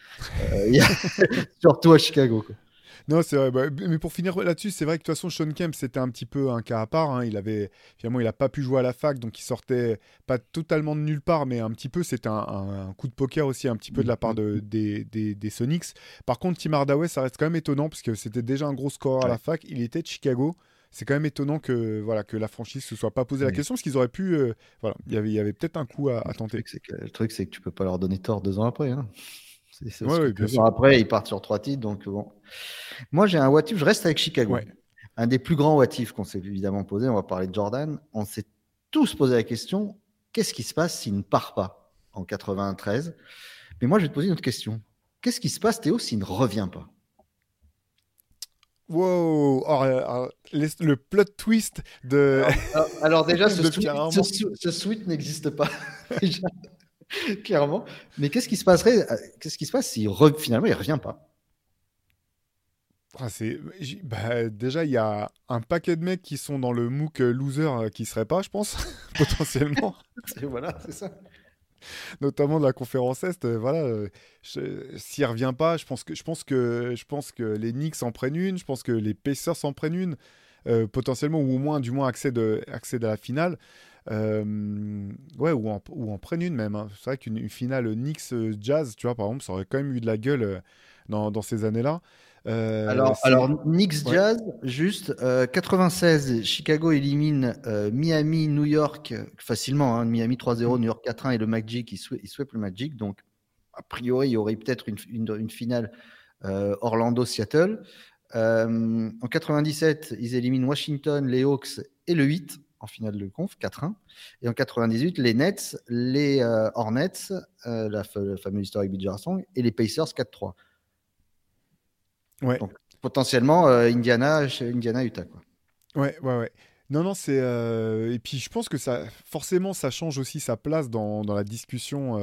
euh, surtout à Chicago. Non, c'est vrai. Bah, mais pour finir là-dessus, c'est vrai que de toute façon, Sean Kemp, c'était un petit peu un cas à part. hein. Il avait, finalement, il n'a pas pu jouer à la fac, donc il sortait pas totalement de nulle part, mais un petit peu, c'était un, un- un coup de poker aussi, un petit peu de la part de, des, des, des Sonics. Par contre, Tim Hardaway, ça reste quand même étonnant, parce que c'était déjà un gros scoreur à la fac. Il était de Chicago. C'est quand même étonnant que, voilà, que la franchise se soit pas posé la Oui. question, parce qu'ils auraient pu. euh, voilà, il y avait, il y avait peut-être un coup à, à Le tenter. truc, c'est que, le truc, c'est que tu peux pas leur donner tort deux ans après. Hein. C'est, Ouais, après, ils partent sur trois titres. Donc bon. Moi, j'ai un what if, je reste avec Chicago. Ouais. Un des plus grands what if qu'on s'est évidemment posé. On va parler de Jordan. On s'est tous posé la question qu'est-ce qui se passe s'il ne part pas en 93 Mais moi, je vais te poser une autre question. Qu'est-ce qui se passe, Théo, s'il ne revient pas? Wow! Euh, alors, les- le plot twist de. Alors, alors déjà, ce suite n'existe pas. Clairement. Mais qu'est-ce qui se passerait euh, Qu'est-ce qui se passe s'il re- finalement il revient pas? Ah, bah, déjà, il y a un paquet de mecs qui sont dans le MOOC euh, loser euh, qui seraient pas, je pense, potentiellement, Voilà, c'est ça. notamment de la conférence Est. voilà, je- s'il revient pas, je pense que je pense que je pense que les Knicks en prennent une, je pense que les Pacers en prennent une, euh, potentiellement ou au moins du moins accèdent, accèdent à la finale. Euh, ouais, ou en, ou en prennent une même. hein. C'est vrai qu'une une finale Knicks euh, Jazz, tu vois, par exemple, ça aurait quand même eu de la gueule euh, dans, dans ces années-là. Euh, Alors, alors Knicks Ouais. Jazz, juste euh, 96, Chicago élimine euh, Miami, New York facilement. hein, Miami 3-0, Mm. New York 4-1 et le Magic, ils, swe- ils swept le Magic. Donc, a priori, il y aurait peut-être une, une- une finale Orlando-Seattle. En 97, ils éliminent Washington, les Hawks et le 8 en finale de conf, 4-1. Et en 98, les Nets, les euh, Hornets, euh, la, le fameux historique Bill Armstrong, et les Pacers 4-3. ouais. Donc, potentiellement euh, Indiana, chez Indiana, Utah. Quoi. Ouais, ouais, ouais. Non, non, c'est. Et puis je pense que ça, forcément, ça change aussi sa place dans, dans la discussion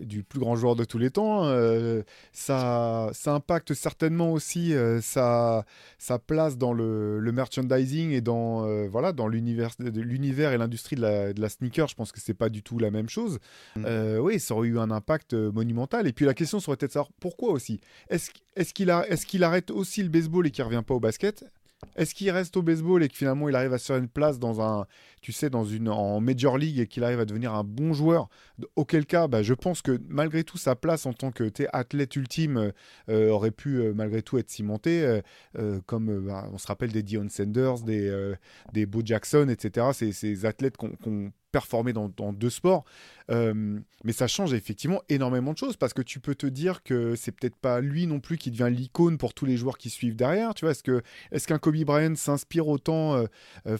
du plus grand joueur de tous les temps. euh, ça, ça impacte certainement aussi euh, sa, sa place dans le, le merchandising et dans, euh, voilà, dans l'univers et l'industrie de la, de la sneaker. Je pense que c'est pas du tout la même chose. Mm. Euh, oui, ça aurait eu un impact euh, monumental. Et puis la question serait peut-être de savoir pourquoi aussi. Est-ce est qu'il a, est qu'il arrête aussi le baseball et qu'il revient pas au basket? Est-ce qu'il reste au baseball et que finalement il arrive à se faire une place dans un, tu sais, dans une en major league et qu'il arrive à devenir un bon joueur Auquel cas, bah, je pense que malgré tout sa place en tant que athlète ultime euh, euh, aurait pu euh, malgré tout être cimentée, comme bah, on se rappelle des Dion Sanders, des des Bo Jackson, etc. Ces, ces athlètes qui ont performé dans, deux sports. Mais ça change effectivement énormément de choses parce que tu peux te dire que c'est peut-être pas lui non plus qui devient l'icône pour tous les joueurs qui suivent derrière. Tu vois, est-ce que est-ce qu'un Kobe Bryant s'inspire autant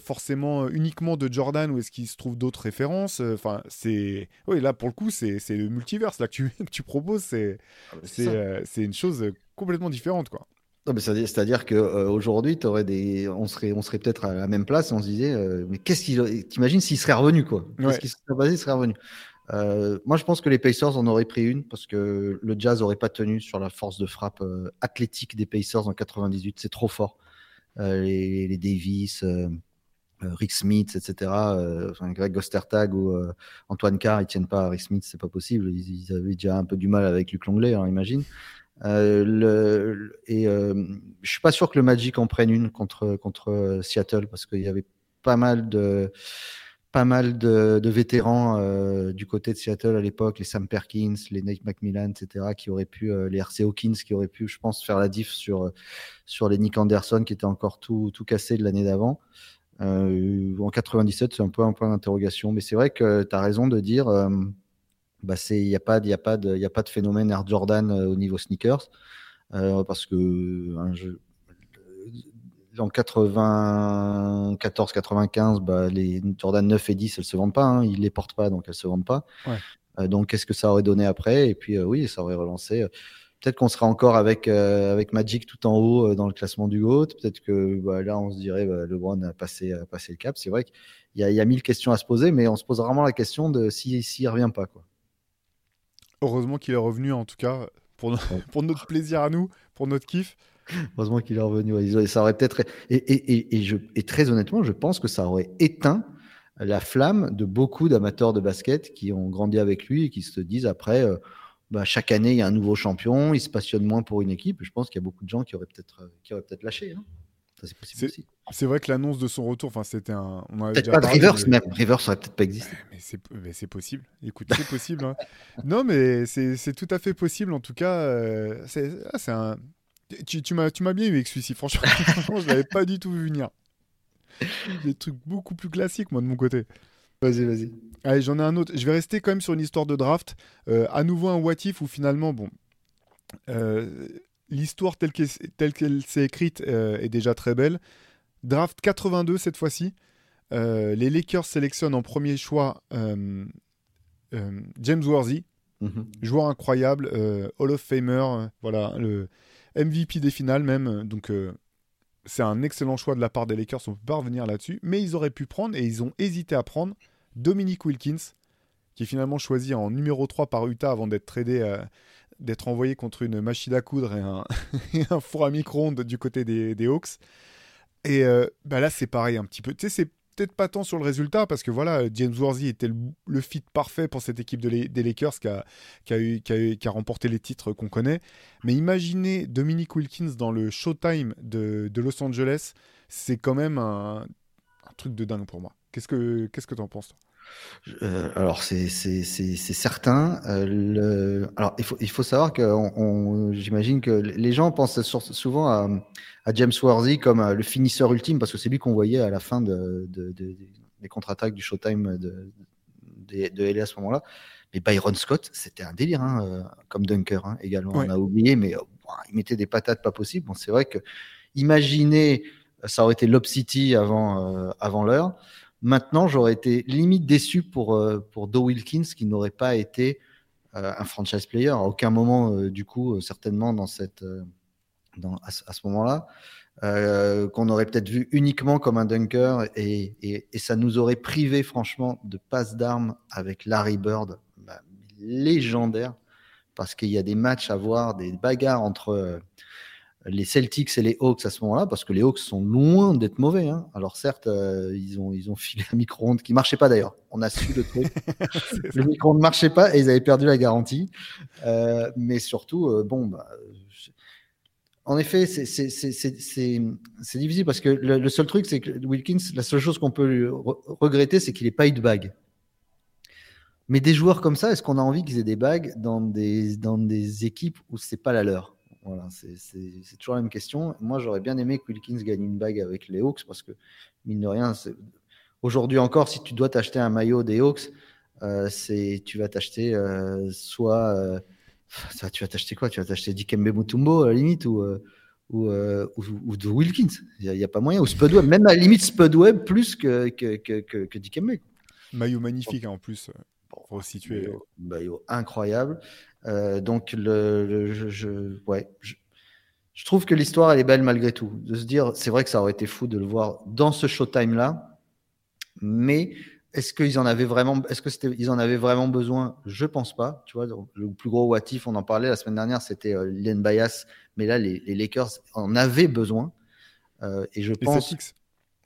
forcément uniquement de Jordan ou est-ce qu'il se trouve d'autres références Euh, Enfin, c'est oui là pour le coup c'est c'est le multiverse là que tu que tu proposes. C'est c'est ça. euh, c'est une chose complètement différente quoi. Non, mais c'est-à-dire, qu'aujourd'hui, des... on serait, on serait peut-être à la même place et on se disait, euh, mais qu'est-ce qu'il. T'imagines s'il serait revenu, quoi? Qu'est-ce Ouais. qui serait passé s'il serait revenu? Euh, Moi, je pense que les Pacers en auraient pris une parce que le Jazz n'aurait pas tenu sur la force de frappe euh, athlétique des Pacers en 98. C'est trop fort. Euh, les, les Davis, euh, euh, Rick Smith, etc. euh, Greg Gostertag ou euh, Antoine Carr, ils tiennent pas à Rick Smith, c'est pas possible. Ils, avaient déjà un peu du mal avec Luc Longley, hein, imagine. Euh, le, et euh, je suis pas sûr que le Magic en prenne une contre contre euh, Seattle parce qu'il y avait pas mal de pas mal de, de vétérans euh, du côté de Seattle à l'époque, les Sam Perkins, les Nate McMillan, etc., qui auraient pu, euh, les RC Hawkins, qui auraient pu, je pense, faire la diff sur euh, sur les Nick Anderson qui étaient encore tout tout cassés de l'année d'avant. Euh, en 97, c'est un peu un point d'interrogation, mais c'est vrai que tu as raison de dire, euh, bah c'est, il n'y a pas, il y a pas de, il y a pas de phénomène Air Jordan euh, au niveau sneakers, euh, parce que en 94-95, bah, les Jordan 9 et 10, elles se vendent pas, hein, ils les portent pas, donc elles se vendent pas. Ouais. Euh, donc qu'est-ce que ça aurait donné après? Et puis oui, ça aurait relancé. Peut-être qu'on sera encore avec, euh, avec Magic tout en haut euh, dans le classement du GOAT. Peut-être que bah, là, on se dirait bah, LeBron a passé, a passé le cap. C'est vrai qu'il y a, il y a mille questions à se poser, mais on se pose vraiment la question de s'il si, ne revient pas. Quoi. Heureusement qu'il est revenu en tout cas pour, no- Ouais. pour notre plaisir à nous, pour notre kiff. Heureusement qu'il est revenu. ouais. Ça aurait peut-être. Et, et, et, et, je, et très honnêtement, je pense que ça aurait éteint la flamme de beaucoup d'amateurs de basket qui ont grandi avec lui et qui se disent après, euh, bah, chaque année, il y a un nouveau champion, il se passionne moins pour une équipe. Je pense qu'il y a beaucoup de gens qui auraient peut-être qui auraient peut-être lâché. Hein. C'est vrai que l'annonce de son retour, enfin, c'était un. Peut-être pas de Rivers même. Rivers aurait peut-être pas existé. Mais c'est possible. Écoute, c'est possible. Hein. non, mais c'est tout à fait possible. En tout cas, euh, ah, c'est un. Tu, tu m'as bien eu avec celui-ci. Franchement, franchement, je l'avais pas du tout vu venir. Des trucs beaucoup plus classiques, moi, de mon côté. Vas-y, vas-y. Allez, j'en ai un autre. Je vais rester quand même sur une histoire de draft. Euh, à nouveau, un what if où finalement, bon. Euh, l'histoire telle qu'elle s'est écrite euh, est déjà très belle. Draft 82 cette fois-ci. Les Lakers sélectionnent en premier choix James Worthy, mhm. joueur incroyable, Hall of Famer, voilà, le MVP des finales même. Donc c'est un excellent choix de la part des Lakers, on peut pas revenir là-dessus. Mais ils auraient pu prendre, et ils ont hésité à prendre, Dominic Wilkins, qui est finalement choisi en numéro 3 par Utah avant d'être tradé d'être envoyé contre une machine à coudre et un, four à micro-ondes du côté des, Hawks. Et euh, bah là, c'est pareil un petit peu. Tu sais, c'est peut-être pas tant sur le résultat, parce que voilà, James Worthy était le, fit parfait pour cette équipe des Lakers qui a, eu, qui, a remporté les titres qu'on connaît. Mais imaginez Dominic Wilkins dans le Showtime de, Los Angeles, c'est quand même un, truc de dingue pour moi. Qu'est-ce que qu'est-ce que penses euh, alors c'est certain. Euh, le... Alors il faut, il faut savoir que j'imagine que les gens pensent souvent à, à, James Worthy comme euh, le finisseur ultime parce que c'est lui qu'on voyait à la fin de, de, des contre-attaques du Showtime de, de, LA à ce moment-là. Mais Byron Scott, c'était un délire hein, comme dunker hein, également. On a oublié, mais il mettait des patates pas possibles. Bon, c'est vrai que imaginez, ça aurait été Lob City avant, avant l'heure. Maintenant, j'aurais été limite déçu pour, euh, pour Doe Wilkins, qui n'aurait pas été euh, un franchise player à aucun moment, euh, du coup, certainement dans cette, à, ce moment-là. qu'on aurait peut-être vu uniquement comme un dunker et, et, et, ça nous aurait privé franchement de passe d'armes avec Larry Bird, bah, légendaire, parce qu'il y a des matchs à voir, des bagarres entre les Celtics et les Hawks à ce moment-là, parce que les Hawks sont loin d'être mauvais. Hein. Alors certes, euh, ils, ont, ils ont filé un micro-ondes qui marchait pas d'ailleurs. On a su le truc. le micro-ondes ne marchait pas et ils avaient perdu la garantie. Euh, mais surtout, euh, bon, bah, en effet, c'est difficile parce que le, seul truc, c'est que Wilkins, la seule chose qu'on peut regretter, c'est qu'il n'ait pas eu de bague. Mais des joueurs comme ça, est-ce qu'on a envie qu'ils aient des bagues dans des, dans des équipes où c'est pas la leur? C'est toujours la même question. Moi, j'aurais bien aimé que Wilkins gagne une bague avec les Hawks parce que, mine de rien, aujourd'hui encore, si tu dois t'acheter un maillot des Hawks, euh, tu vas t'acheter euh, soit. Euh, tu vas t'acheter quoi? Tu vas t'acheter Dikembe Mutombo à la limite ou, euh, ou, de Wilkins. Il n'y a, pas moyen. Ou Spudweb, même à la limite Spudweb plus que, que, que, que, Dikembe. Maillot magnifique hein, en plus. Situer. Maillot, incroyable. Euh, donc, le, je, ouais, je, trouve que l'histoire, elle est belle malgré tout. De se dire, c'est vrai que ça aurait été fou de le voir dans ce showtime-là, mais est-ce qu'ils en avaient vraiment, est-ce que c'était, ils en avaient vraiment besoin? Je pense pas. Tu vois, le plus gros what on en parlait la semaine dernière, c'était euh, Len Bias, mais là, les, Lakers en avaient besoin. Euh, et je pense. Celtics.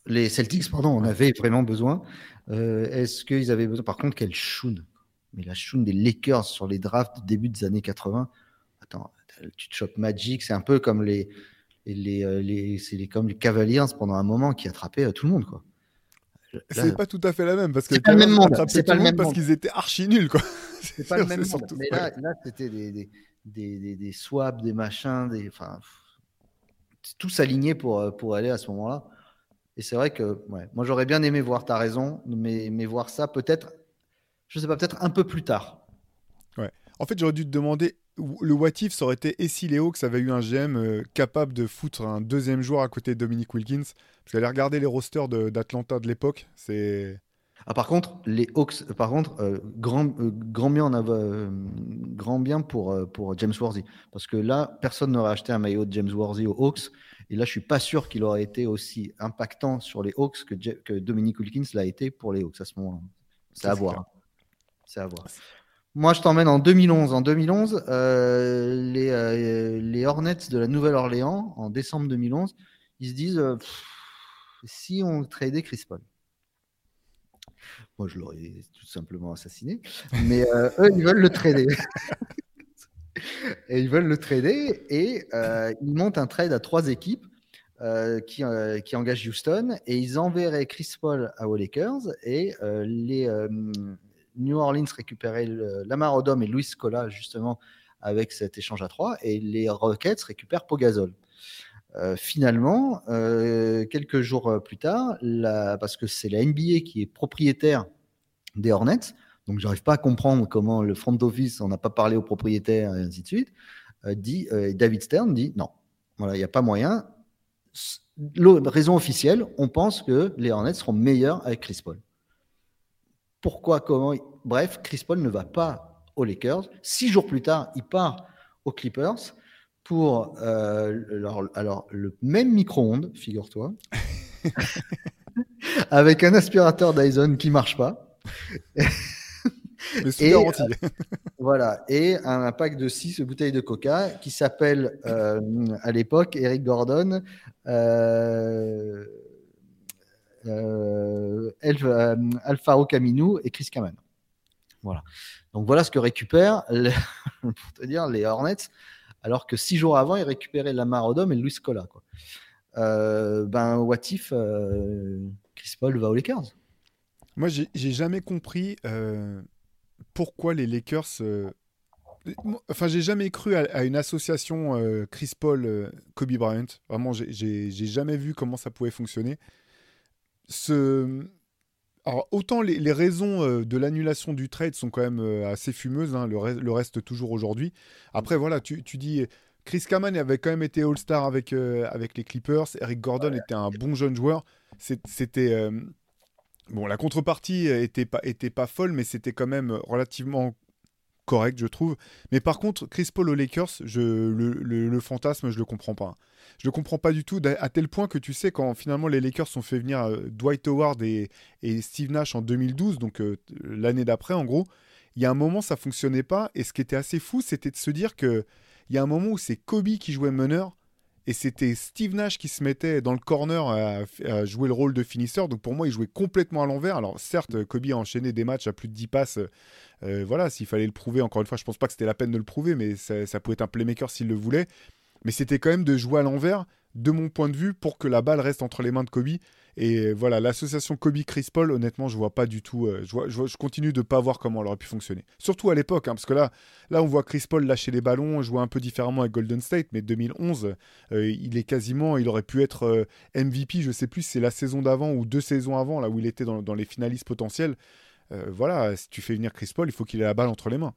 Les Celtics, pardon, en avaient vraiment besoin. est-ce qu'ils avaient besoin Par contre, quel shoon mais la choune des Lakers sur les drafts du début des années 80, attends, tu te chopes Magic, c'est un peu comme les, les, euh, les, comme les Cavaliers pendant un moment qui attrapaient euh, tout le monde, quoi. C'est pas tout à fait la même parce que c'est pas le même monde. C'est pas le même parce qu'ils étaient archi nuls quoi. C'est pas le même monde. Mais là, là c'était des, des, des, des, swaps, des machins, des, enfin, tout s'alignait pour, euh, pour aller à ce moment-là. Et c'est vrai que, ouais, moi j'aurais bien aimé voir, ta raison, mais, mais voir ça peut-être je sais pas, peut-être un peu plus tard. Ouais. En fait, j'aurais dû te demander, le what if, ça aurait été et si les Hawks avaient eu un GM euh, capable de foutre un deuxième joueur à côté de Dominic Wilkins? Parce qu'aller regarder les rosters d'Atlanta de, l'époque, c'est. Ah, par contre, les Hawks, euh, par contre, euh, grand, grand bien, en grand bien pour, pour James Worthy. Parce que là, personne n'aurait acheté un maillot de James Worthy aux Hawks. Et là, je suis pas sûr qu'il aurait été aussi impactant sur les Hawks que, que Dominic Wilkins l'a été pour les Hawks à ce moment-là. C'est à voir. C'est à voir. Moi, je t'emmène en 2011. En 2011, euh, les, euh, les, Hornets de la Nouvelle-Orléans, en décembre 2011, ils se disent euh, si on tradait Chris Paul. Moi, je l'aurais tout simplement assassiné. Mais eux, ils veulent le trader. et ils veulent le trader et ils montent un trade à trois équipes qui, qui engagent Houston et ils enverraient Chris Paul à aux Lakers et les New Orleans récupéraient Lamar Odom et Luis Scola justement avec cet échange à trois et les Rockets récupèrent Pogazol. Euh, finalement, euh, quelques jours euh, plus tard, parce que c'est la NBA qui est propriétaire des Hornets, donc j'arrive pas à comprendre comment le front office, on n'a pas parlé aux propriétaires et ainsi de suite, dit, David Stern dit non, voilà, il n'y a pas moyen. Raison officielle, on pense que les Hornets seront meilleurs avec Chris Paul. Pourquoi, comment Bref, Chris Paul ne va pas aux Lakers. Six jours plus tard, il part aux Clippers pour euh, alors, le même micro-ondes, figure-toi, avec un aspirateur Dyson qui marche pas. et, euh, voilà, et un pack de 6 bouteilles de coca qui s'appelle euh, à l'époque Eric Gordon euh, Alfaro Caminou et Chris Kaman. Voilà. Donc voilà ce que récupèrent, pour te dire, les Hornets alors que six jours avant, il récupérait Lamar Odom et Luis Cola. Quoi. Euh, ben, what if euh, Chris Paul va aux Lakers? Moi, j'ai jamais compris euh, pourquoi les Lakers. Enfin, j'ai jamais cru à, une association Chris Paul, Kobe Bryant. Vraiment, j'ai jamais vu comment ça pouvait fonctionner. Ce, alors, autant les, raisons euh, de l'annulation du trade sont quand même euh, assez fumeuses, hein, le, reste toujours aujourd'hui. Après, voilà, tu, dis, Chris Kaman avait quand même été All-Star avec, euh, avec les Clippers, Eric Gordon était un bon jeune joueur. C'était. Bon, la contrepartie était pas, était pas folle, mais c'était quand même relativement correct, je trouve. Mais par contre, Chris Paul aux Lakers, le, fantasme, je le comprends pas. Je le comprends pas du tout, à tel point que tu sais, quand finalement les Lakers ont fait venir euh, Dwight Howard et, Steve Nash en 2012, donc euh, l'année d'après en gros, il y a un moment ça fonctionnait pas. Et ce qui était assez fou, c'était de se dire que il y a un moment où c'est Kobe qui jouait meneur et c'était Steve Nash qui se mettait dans le corner à, jouer le rôle de finisseur. Donc pour moi, il jouait complètement à l'envers. Alors certes, Kobe a enchaîné des matchs à plus de 10 passes. Euh, voilà, s'il fallait le prouver, encore une fois, je pense pas que c'était la peine de le prouver, mais ça, ça pouvait être un playmaker s'il le voulait. Mais c'était quand même de jouer à l'envers, de mon point de vue, pour que la balle reste entre les mains de Kobe. Et voilà, l'association Kobe-Chris Paul, honnêtement, je vois pas du tout. Euh, je, continue de pas voir comment elle aurait pu fonctionner. Surtout à l'époque, hein, parce que là, là, on voit Chris Paul lâcher les ballons, jouer un peu différemment avec Golden State, mais 2011, euh, il est quasiment, il aurait pu être euh, MVP, je sais plus, c'est la saison d'avant ou deux saisons avant, là où il était dans, dans les finalistes potentiels. voilà, si tu fais venir Chris Paul, il faut qu'il ait la balle entre les mains.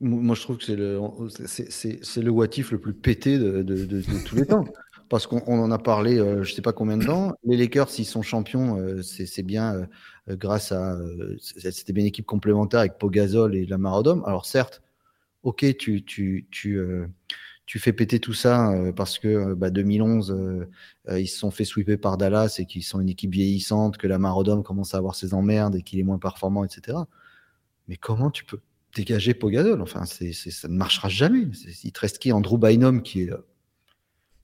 Moi, je trouve que c'est le, c'est, le what le plus pété de, de, tous les temps. Parce qu'on en a parlé, euh, je ne sais pas combien de temps. Les Lakers, s'ils sont champions, euh, c'est, bien euh, grâce à. c'était bien une équipe complémentaire avec Pogazol et Lamar Odom. Alors, certes, ok, tu, tu, tu, tu fais péter tout ça parce que bah, 2011, ils se sont fait sweeper par Dallas et qu'ils sont une équipe vieillissante, que Lamar Odom commence à avoir ses emmerdes et qu'il est moins performant, etc. Mais comment tu peux dégager Pogadol. Enfin, c'est, ça ne marchera jamais. il te reste qui? Andrew Bynum qui est,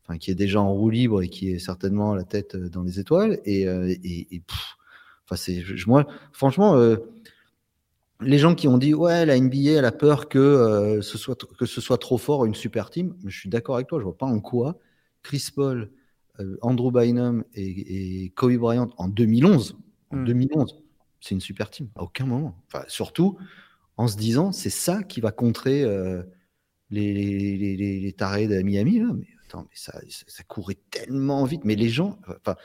enfin, qui est déjà en roue libre et qui est certainement la tête euh, dans les étoiles. Et, euh, enfin, c'est, moi, franchement, euh, les gens qui ont dit ouais, la NBA elle a peur que ce soit que ce soit trop fort une super team. Je suis d'accord avec toi. Je vois pas en quoi Chris Paul, Andrew Bynum et, Kobe Bryant en 2011, en 2011, hmm. c'est une super team. À aucun moment. Enfin, surtout en se disant c'est ça qui va contrer euh, les, tarés de Miami. Mais attends, mais ça, ça, courait tellement vite. Mais les gens, enfin,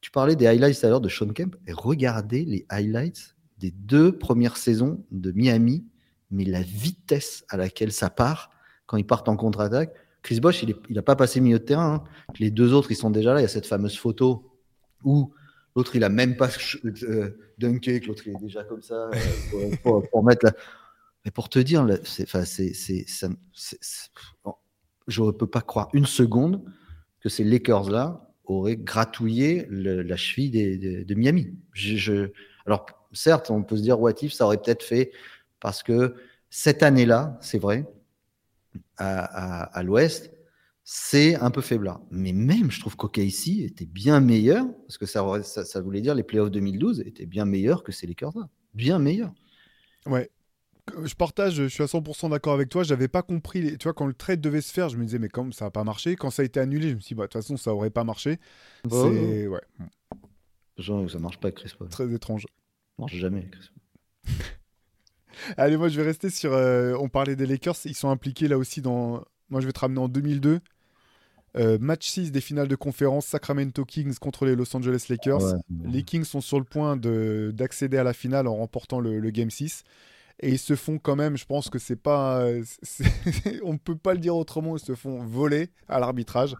tu parlais des highlights à l'heure de Sean Kemp et regardez les highlights des deux premières saisons de Miami, mais la vitesse à laquelle ça part quand ils partent en contre-attaque. Chris Bosch, il n'a pas passé milieu de terrain. Hein. Les deux autres, ils sont déjà là. Il y a cette fameuse photo où L'autre, il a même pas euh, dunké, l'autre, il est déjà comme ça euh, pour, mettre la... Mais pour te dire, c'est, je ne peux pas croire une seconde que ces Lakers-là auraient gratouillé la cheville de Miami. Je, alors, certes, on peut se dire, what if, ça aurait peut-être fait parce que cette année-là, c'est vrai, à, à l'Ouest, c'est un peu faiblard. Mais même, je trouve qu'OKC était bien meilleur, parce que ça, ça, voulait dire les playoffs 2012 étaient bien meilleurs que ces Lakers-là. Bien meilleurs. Ouais. je partage, je suis à 100% d'accord avec toi. J'avais pas compris, tu vois, quand le trade devait se faire, je me disais, mais comme ça n'a pas marché. Quand ça a été annulé, je me suis dit, bah, de toute façon, ça aurait pas marché. Bah, c'est, ouais. Genre, ça marche pas avec Chris Paul. Très étrange. Ça marche jamais avec Chris Paul. Allez, moi, je vais rester sur. Euh, on parlait des Lakers, ils sont impliqués là aussi dans. Moi, je vais te ramener en 2002. Euh, match 6 des finales de conférence, Sacramento Kings contre les Los Angeles Lakers. Les Kings sont sur le point d'accéder à la finale en remportant le, le Game 6 et ils se font quand même, je pense que c'est pas. on ne peut pas le dire autrement, ils se font voler à l'arbitrage.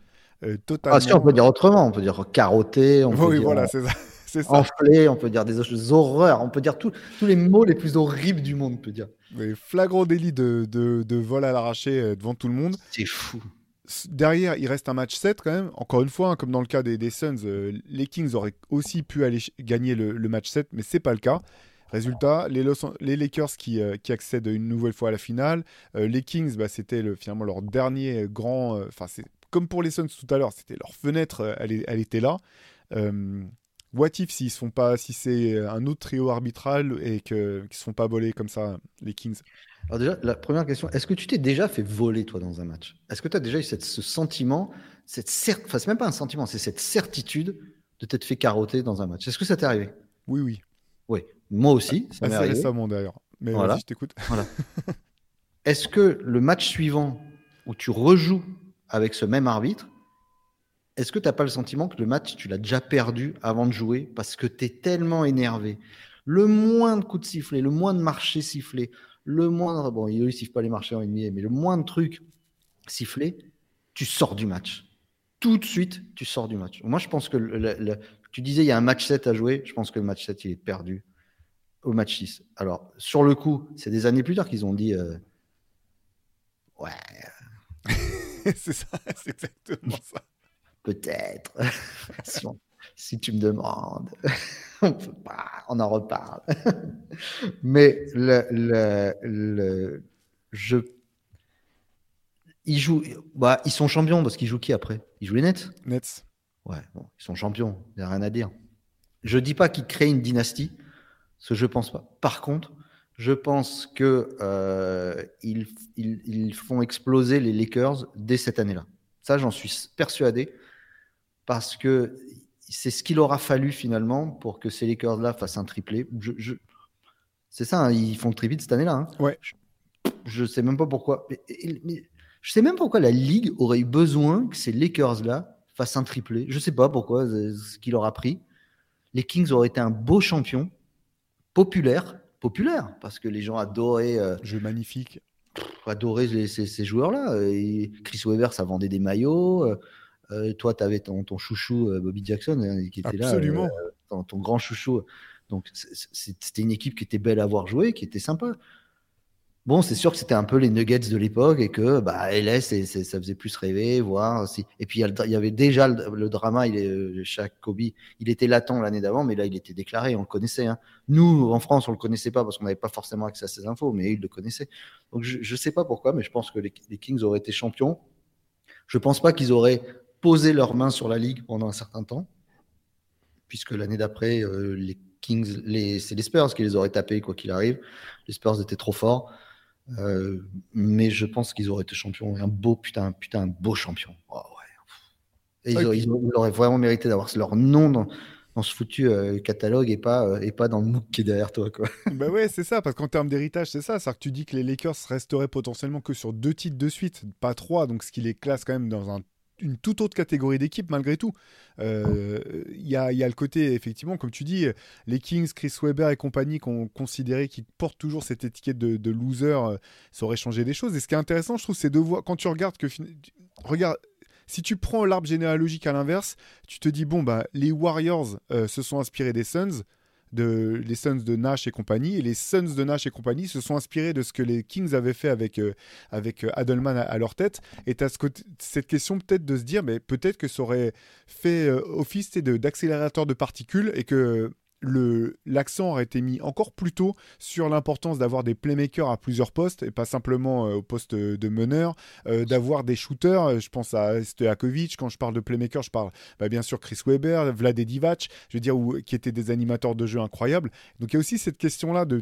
Euh, totalement. Ah, si, on peut dire autrement, on peut dire carotter, on peut oui, dire voilà, c'est ça. Enflé, on peut dire des horreurs, on peut dire tous les mots les plus horribles du monde, on peut dire. Mais flagrant délit de, de, de vol à l'arraché euh, devant tout le monde. C'est fou. Derrière, il reste un match 7 quand même. Encore une fois, hein, comme dans le cas des, Suns, euh, les Kings auraient aussi pu aller gagner le, match 7, mais c'est pas le cas. Résultat, les, Lakers qui, euh, qui, accèdent une nouvelle fois à la finale. Euh, les Kings, bah, c'était finalement leur dernier grand. Enfin, c'est comme pour les Suns tout à l'heure, c'était leur fenêtre, elle, elle, était là. What if s'ils se font pas, si c'est un autre trio arbitral et qu'ils ne se font pas voler comme ça, les Kings? Alors déjà, la première question, est-ce que tu t'es déjà fait voler toi dans un match? Est-ce que tu as déjà eu cette, ce sentiment, cette cert... enfin c'est même pas un sentiment, c'est cette certitude de t'être fait carotter dans un match? Est-ce que ça t'est arrivé? Oui, oui. Oui, moi aussi. Ça Assez récemment d'ailleurs. Mais voilà. je t'écoute. Voilà. Est-ce que le match suivant où tu rejoues avec ce même arbitre, est-ce que tu n'as pas le sentiment que le match, tu l'as déjà perdu avant de jouer parce que tu es tellement énervé? Le moindre coup de sifflet, le moindre marché sifflé, le moindre. Bon, il ne siffle pas les marchés en mais le moindre truc sifflé, tu sors du match. Tout de suite, tu sors du match. Moi, je pense que tu disais, il y a un match 7 à jouer. Je pense que le match 7, il est perdu au match 6. Alors, sur le coup, c'est des années plus tard qu'ils ont dit euh, Ouais. c'est ça, c'est exactement ça. Peut-être. si, tu me demandes, on, peut pas, on en reparle. Mais le, le, le, je. Ils, jouent, bah, ils sont champions parce qu'ils jouent qui après? Ils jouent les Nets? Nets. Ouais, bon, ils sont champions, il n'y a rien à dire. Je ne dis pas qu'ils créent une dynastie, ce que je ne pense pas. Par contre, je pense qu'ils euh, ils, ils, font exploser les Lakers dès cette année-là. Ça, j'en suis persuadé, parce que c'est ce qu'il aura fallu finalement pour que ces Lakers-là fassent un triplé. Je, je... C'est ça, hein, ils font le triplé cette année-là. Hein. Ouais. Je ne sais même pas pourquoi. Mais, mais, je sais même pas pourquoi la Ligue aurait eu besoin que ces Lakers-là fasse un triplé. Je ne sais pas pourquoi, ce qu'il aura pris. Les Kings auraient été un beau champion, populaire, populaire, parce que les gens adoraient. Euh, Jeu magnifique. adoraient ces, joueurs-là. Chris Weber, ça vendait des maillots. Euh, euh, toi, tu avais ton, chouchou Bobby Jackson hein, qui était Absolument. là. ton grand chouchou. Donc, c'était une équipe qui était belle à voir jouer, qui était sympa. Bon, c'est sûr que c'était un peu les Nuggets de l'époque et que bah, LS, ça faisait plus rêver, voir. Si... Et puis il y avait déjà le, drama, il est, chaque euh, Kobe, il était latent l'année d'avant, mais là il était déclaré, on le connaissait. Hein. Nous, en France, on le connaissait pas parce qu'on n'avait pas forcément accès à ces infos, mais ils le connaissaient. Donc je ne sais pas pourquoi, mais je pense que les, Kings auraient été champions. Je pense pas qu'ils auraient posé leurs mains sur la ligue pendant un certain temps, puisque l'année d'après, euh, les Kings, les, c'est les Spurs qui les auraient tapés quoi qu'il arrive. Les Spurs étaient trop forts. Euh, mais je pense qu'ils auraient été champions. Un beau, putain, putain, beau champion. Oh, ouais. ils, auraient, vraiment mérité d'avoir leur nom dans, dans ce foutu euh, catalogue et pas, euh, et pas dans le MOOC qui est derrière toi. Quoi. bah ouais, c'est ça, parce qu'en termes d'héritage, c'est ça. C'est-à-dire que tu dis que les Lakers resteraient potentiellement que sur deux titres de suite, pas trois, donc ce qui les classe quand même dans un une toute autre catégorie d'équipe malgré tout. Euh, il y, a, le côté, effectivement, comme tu dis, les Kings, Chris Webber et compagnie qu'on considérait qu'ils portent toujours cette étiquette de, loser, euh, ça aurait changé des choses. Et ce qui est intéressant, je trouve, c'est de voir, quand tu regardes que... Regarde, si tu prends l'arbre généalogique à l'inverse, tu te dis, bon, bah, les Warriors euh, se sont inspirés des Suns, de, les Suns de Nash et compagnie. Et les Suns de Nash et compagnie se sont inspirés de ce que les Kings avaient fait avec, euh, avec euh, Adelman à, leur tête. Et tu as cette question peut-être de se dire, mais peut-être que ça aurait fait euh, office d'accélérateur de particules et que l'accent aurait été mis encore plus tôt sur l'importance d'avoir des playmakers à plusieurs postes et pas simplement euh, au poste de meneur, euh, d'avoir des shooters. Euh, je pense à Stojakovic. Quand je parle de playmaker, je parle bah, bien sûr Chris Weber, Vlade Divac, je veux dire, qui étaient des animateurs de jeu incroyables. Donc il y a aussi cette question-là de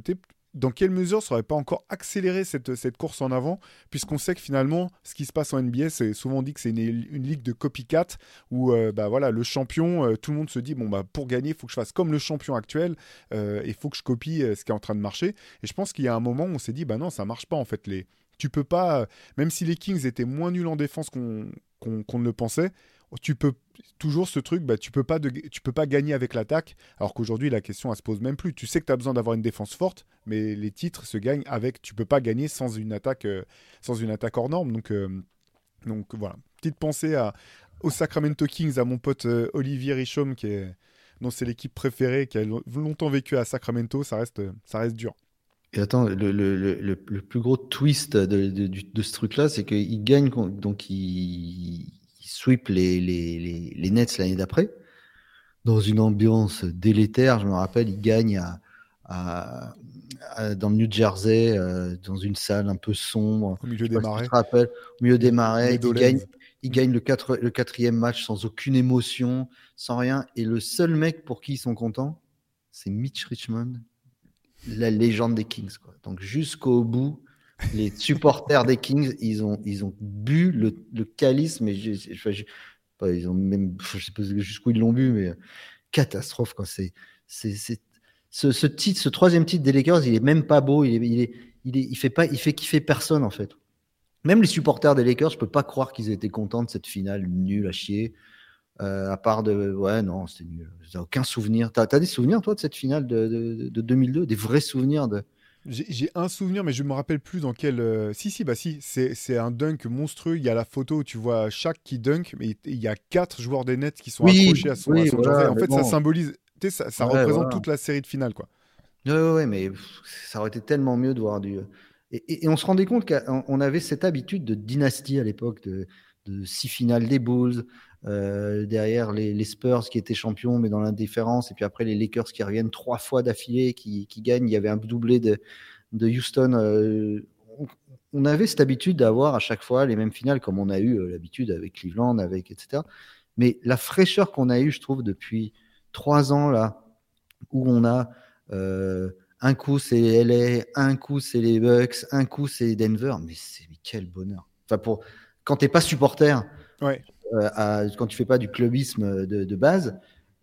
dans quelle mesure ça aurait pas encore accéléré cette, course en avant, puisqu'on sait que finalement, ce qui se passe en NBA, c'est souvent dit que c'est une, ligue de copycat, où euh, bah, voilà, le champion, euh, tout le monde se dit, bon, bah, pour gagner, il faut que je fasse comme le champion actuel, euh, il faut que je copie ce qui est en train de marcher. Et je pense qu'il y a un moment où on s'est dit, bah non, ça marche pas en fait. Les... Tu peux pas, même si les Kings étaient moins nuls en défense qu'on ne le pensait, tu peux toujours ce truc, bah, tu peux peux pas gagner avec l'attaque, alors qu'aujourd'hui la question elle se pose même plus. Tu sais que tu as besoin d'avoir une défense forte, mais les titres se gagnent avec. Tu peux pas gagner sans une attaque, euh, sans une attaque hors norme. Donc, euh, donc voilà, petite pensée à, aux Sacramento Kings, à mon pote euh, Olivier Richaume, qui est, dont c'est l'équipe préférée, qui a longtemps vécu à Sacramento. Ça reste, ça reste dur. Et attends, le, le, plus gros twist de, de, de ce truc-là, c'est qu'il gagne, donc il, sweep les, les, les, Nets l'année d'après, dans une ambiance délétère. Je me rappelle, il gagne à, dans le New Jersey, euh, dans une salle un peu sombre. Au milieu des marais. au milieu des marais. Il gagne, il gagne le, le quatrième match sans aucune émotion, sans rien. Et le seul mec pour qui ils sont contents, c'est Mitch Richmond, la légende des Kings. Quoi. Donc jusqu'au bout, les supporters des Kings, ils ont, ils ont bu le, calice, mais je, pas, ils ont même, je sais pas jusqu'où ils l'ont bu, mais catastrophe quand c'est, c'est, ce, ce, titre, ce troisième titre des Lakers, il est même pas beau, il est, il est, il, est, il fait pas, il fait kiffer personne en fait. Même les supporters des Lakers, je peux pas croire qu'ils aient été contents de cette finale nulle à chier. Euh, à part de, ouais, non, c'était nul. J'ai aucun souvenir. T'as as des souvenirs toi de cette finale de 2002, des vrais souvenirs de j'ai un souvenir, mais je me rappelle plus dans quel. Euh, si, si, bah si, c'est un dunk monstrueux. Il y a la photo où tu vois chaque qui dunk, mais il y a quatre joueurs des Nets qui sont accrochés à son, oui, En fait, ça symbolise, ça, ça représente toute la série de finale, quoi. Ouais, ouais, mais ça aurait été tellement mieux de voir du. Et, on se rendait compte qu'on avait cette habitude de dynastie à l'époque, de, de, six finales des Bulls, euh, derrière les, les, Spurs qui étaient champions, mais dans l'indifférence, et puis après les Lakers qui reviennent trois fois d'affilée, qui, qui, gagnent. Il y avait un doublé de, de Houston. Euh, on, avait cette habitude d'avoir à chaque fois les mêmes finales, comme on a eu euh, l'habitude avec Cleveland, avec etc. Mais la fraîcheur qu'on a eue, je trouve, depuis trois ans là, où on a un coup c'est LA, un coup c'est les Bucks, un coup c'est Denver, mais c'est quel bonheur. Enfin pour quand t'es pas supporter. Ouais. Euh, quand tu fais pas du clubisme de, de base,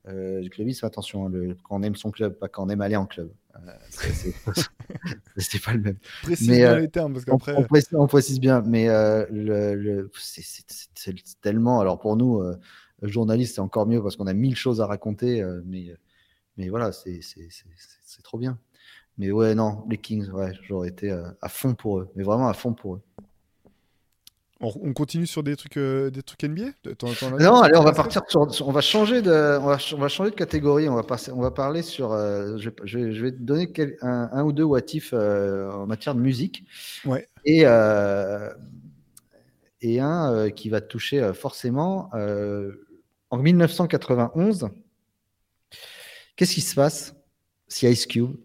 euh, du clubisme, attention, le, quand on aime son club, pas quand on aime aller en club. Euh, c'est pas le même. Précise mais, euh, les termes, parce qu'après. On, précise, on, précise, bien, mais le, le c'est tellement. Alors pour nous, journalistes, c'est encore mieux parce qu'on a mille choses à raconter, mais, mais voilà, c'est trop bien. Mais ouais, non, les Kings, ouais, j'aurais été à fond pour eux, mais vraiment à fond pour eux. On, continue sur des trucs, euh, des trucs NBA Non, allez, on va partir sur, on va changer de, on va, on va, changer de catégorie. On va passer, on va parler sur. Euh, je, je, vais te donner un, ou deux watifs euh, en matière de musique. Ouais. Et et un qui va te toucher forcément. en 1991, qu'est-ce qui se passe si Ice Cube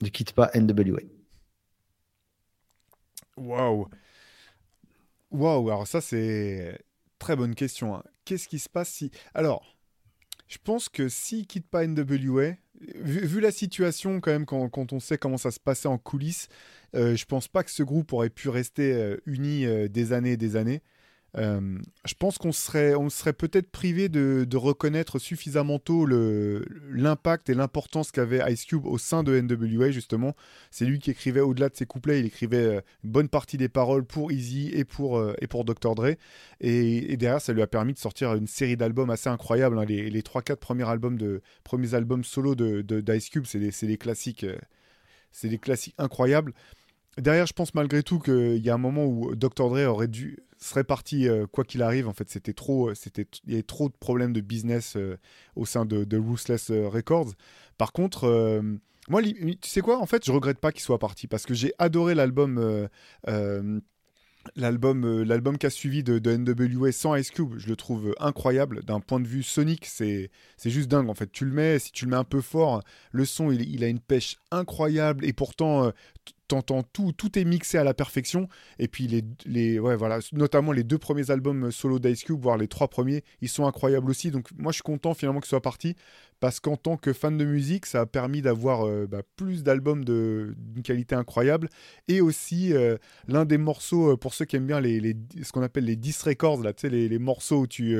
ne quitte pas NWA Waouh Waouh, alors ça c'est très bonne question. Hein. Qu'est-ce qui se passe si... Alors, je pense que s'il quitte pas NWA, vu, la situation quand même, quand, on sait comment ça se passait en coulisses, euh, je pense pas que ce groupe aurait pu rester euh, uni euh, des années et des années. Euh, je pense qu'on serait, on serait peut-être privé de, reconnaître suffisamment tôt l'impact et l'importance qu'avait Ice Cube au sein de NWA, justement. C'est lui qui écrivait, au-delà de ses couplets, il écrivait euh, une bonne partie des paroles pour Easy et pour, euh, et pour Dr. Dre. Et, derrière, ça lui a permis de sortir une série d'albums assez incroyables. Hein. Les, les 3-4 premiers albums, de, premiers albums solo d'Ice de, d'Ice Cube, c'est des, des, classiques. c'est des classiques incroyables. Derrière, je pense malgré tout qu'il y a un moment où Dr. Dre aurait dû serait parti euh, quoi qu'il arrive. En fait, c'était trop, euh, c'était, il y avait trop de problèmes de business euh, au sein de, Ruthless Records. Par contre, moi, tu sais quoi En fait, je regrette pas qu'il soit parti parce que j'ai adoré l'album. L'album, l'album qui a suivi de, NWA sans Ice Cube, je le trouve incroyable. D'un point de vue sonique, c'est, c'est juste dingue. En fait, tu le mets, si tu le mets un peu fort, le son, il a une pêche incroyable. Et pourtant, t'entends tout, tout est mixé à la perfection. Et puis les, voilà, notamment les deux premiers albums solo d'Ice Cube, voire les trois premiers, ils sont incroyables aussi. Donc moi je suis content finalement que ce soit parti parce qu'en tant que fan de musique, ça a permis d'avoir euh, bah, plus d'albums d'une qualité incroyable et aussi euh, l'un des morceaux pour ceux qui aiment bien ce qu'on appelle les 10 records là, les morceaux où tu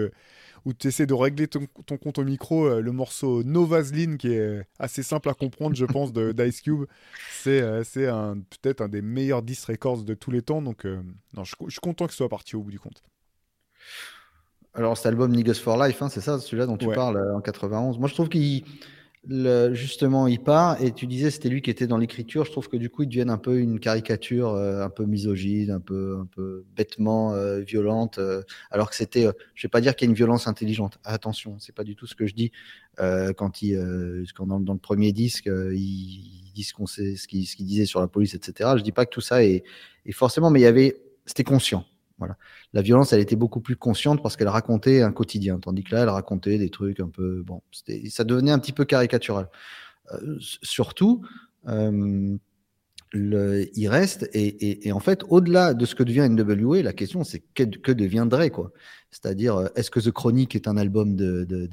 où tu essaies de régler ton, compte au micro, euh, le morceau No Vaseline, qui est assez simple à comprendre, je pense, d'Ice Cube. C'est euh, peut-être un des meilleurs 10 records de tous les temps. Donc, euh, non, je, suis content que ce soit parti au bout du compte. Alors, cet album Niggas for Life, hein, c'est ça, celui-là dont tu parles en 91. Moi, je trouve qu'il justement, il part et tu disais c'était lui qui était dans l'écriture. Je trouve que du coup, il devient un peu une caricature, euh, un peu misogyne, un peu, un peu bêtement euh, violente. Euh, alors que c'était, je vais pas dire qu'il y a une violence intelligente. Attention, c'est pas du tout ce que je dis quand il, quand dans, le premier disque, il, dit ce qu'on sait, ce qu'il disait sur la police, etc. Je dis pas que tout ça est, est forcément, mais il y avait, c'était conscient. Voilà. La violence, elle était beaucoup plus consciente parce qu'elle racontait un quotidien, tandis que là, elle racontait des trucs un peu. Bon, ça devenait un petit peu caricatural. Euh, surtout, euh, il reste, et, en fait, au-delà de ce que devient NWA, la question, c'est que, que, deviendrait, quoi? C'est-à-dire, euh, est-ce que The Chronic est un album de, de,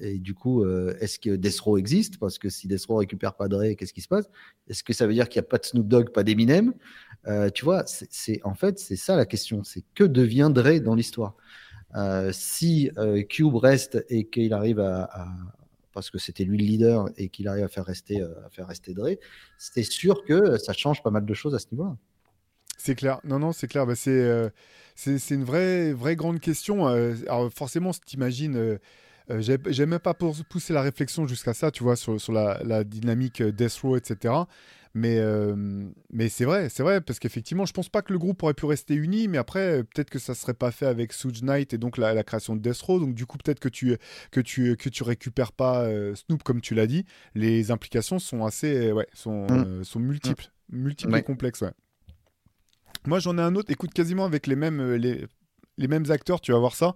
et du coup, est-ce que Death Row existe? Parce que si Death Row récupère pas Dre, qu'est-ce qui se passe? Est-ce que ça veut dire qu'il n'y a pas de Snoop Dogg, pas d'Eminem? Euh, tu vois, c'est en fait c'est ça la question, c'est que deviendrait dans l'histoire? Euh, si euh, Cube reste et qu'il arrive à, parce que c'était lui le leader et qu'il arrive à faire rester à faire rester Dre, c'est sûr que ça change pas mal de choses à ce niveau-là. C'est clair. Non, non, c'est clair. Bah, c'est une vraie, vraie grande question. alors forcément, tu t'imagines. Euh, J'ai même pas pousser la réflexion jusqu'à ça, tu vois, sur, sur la, la, dynamique Death Row, etc. Mais, euh, mais c'est vrai, c'est vrai, parce qu'effectivement, je pense pas que le groupe aurait pu rester uni, mais après, peut-être que ça serait pas fait avec Suge Knight et donc la, création de Death Row. Donc, du coup, peut-être que tu, que, tu, que tu récupères pas euh, Snoop, comme tu l'as dit. Les implications sont assez, ouais, sont, mm. euh, sont multiples, mm. multiples et complexes, ouais. Moi, j'en ai un autre, écoute, quasiment avec les mêmes, les, les mêmes acteurs, tu vas voir ça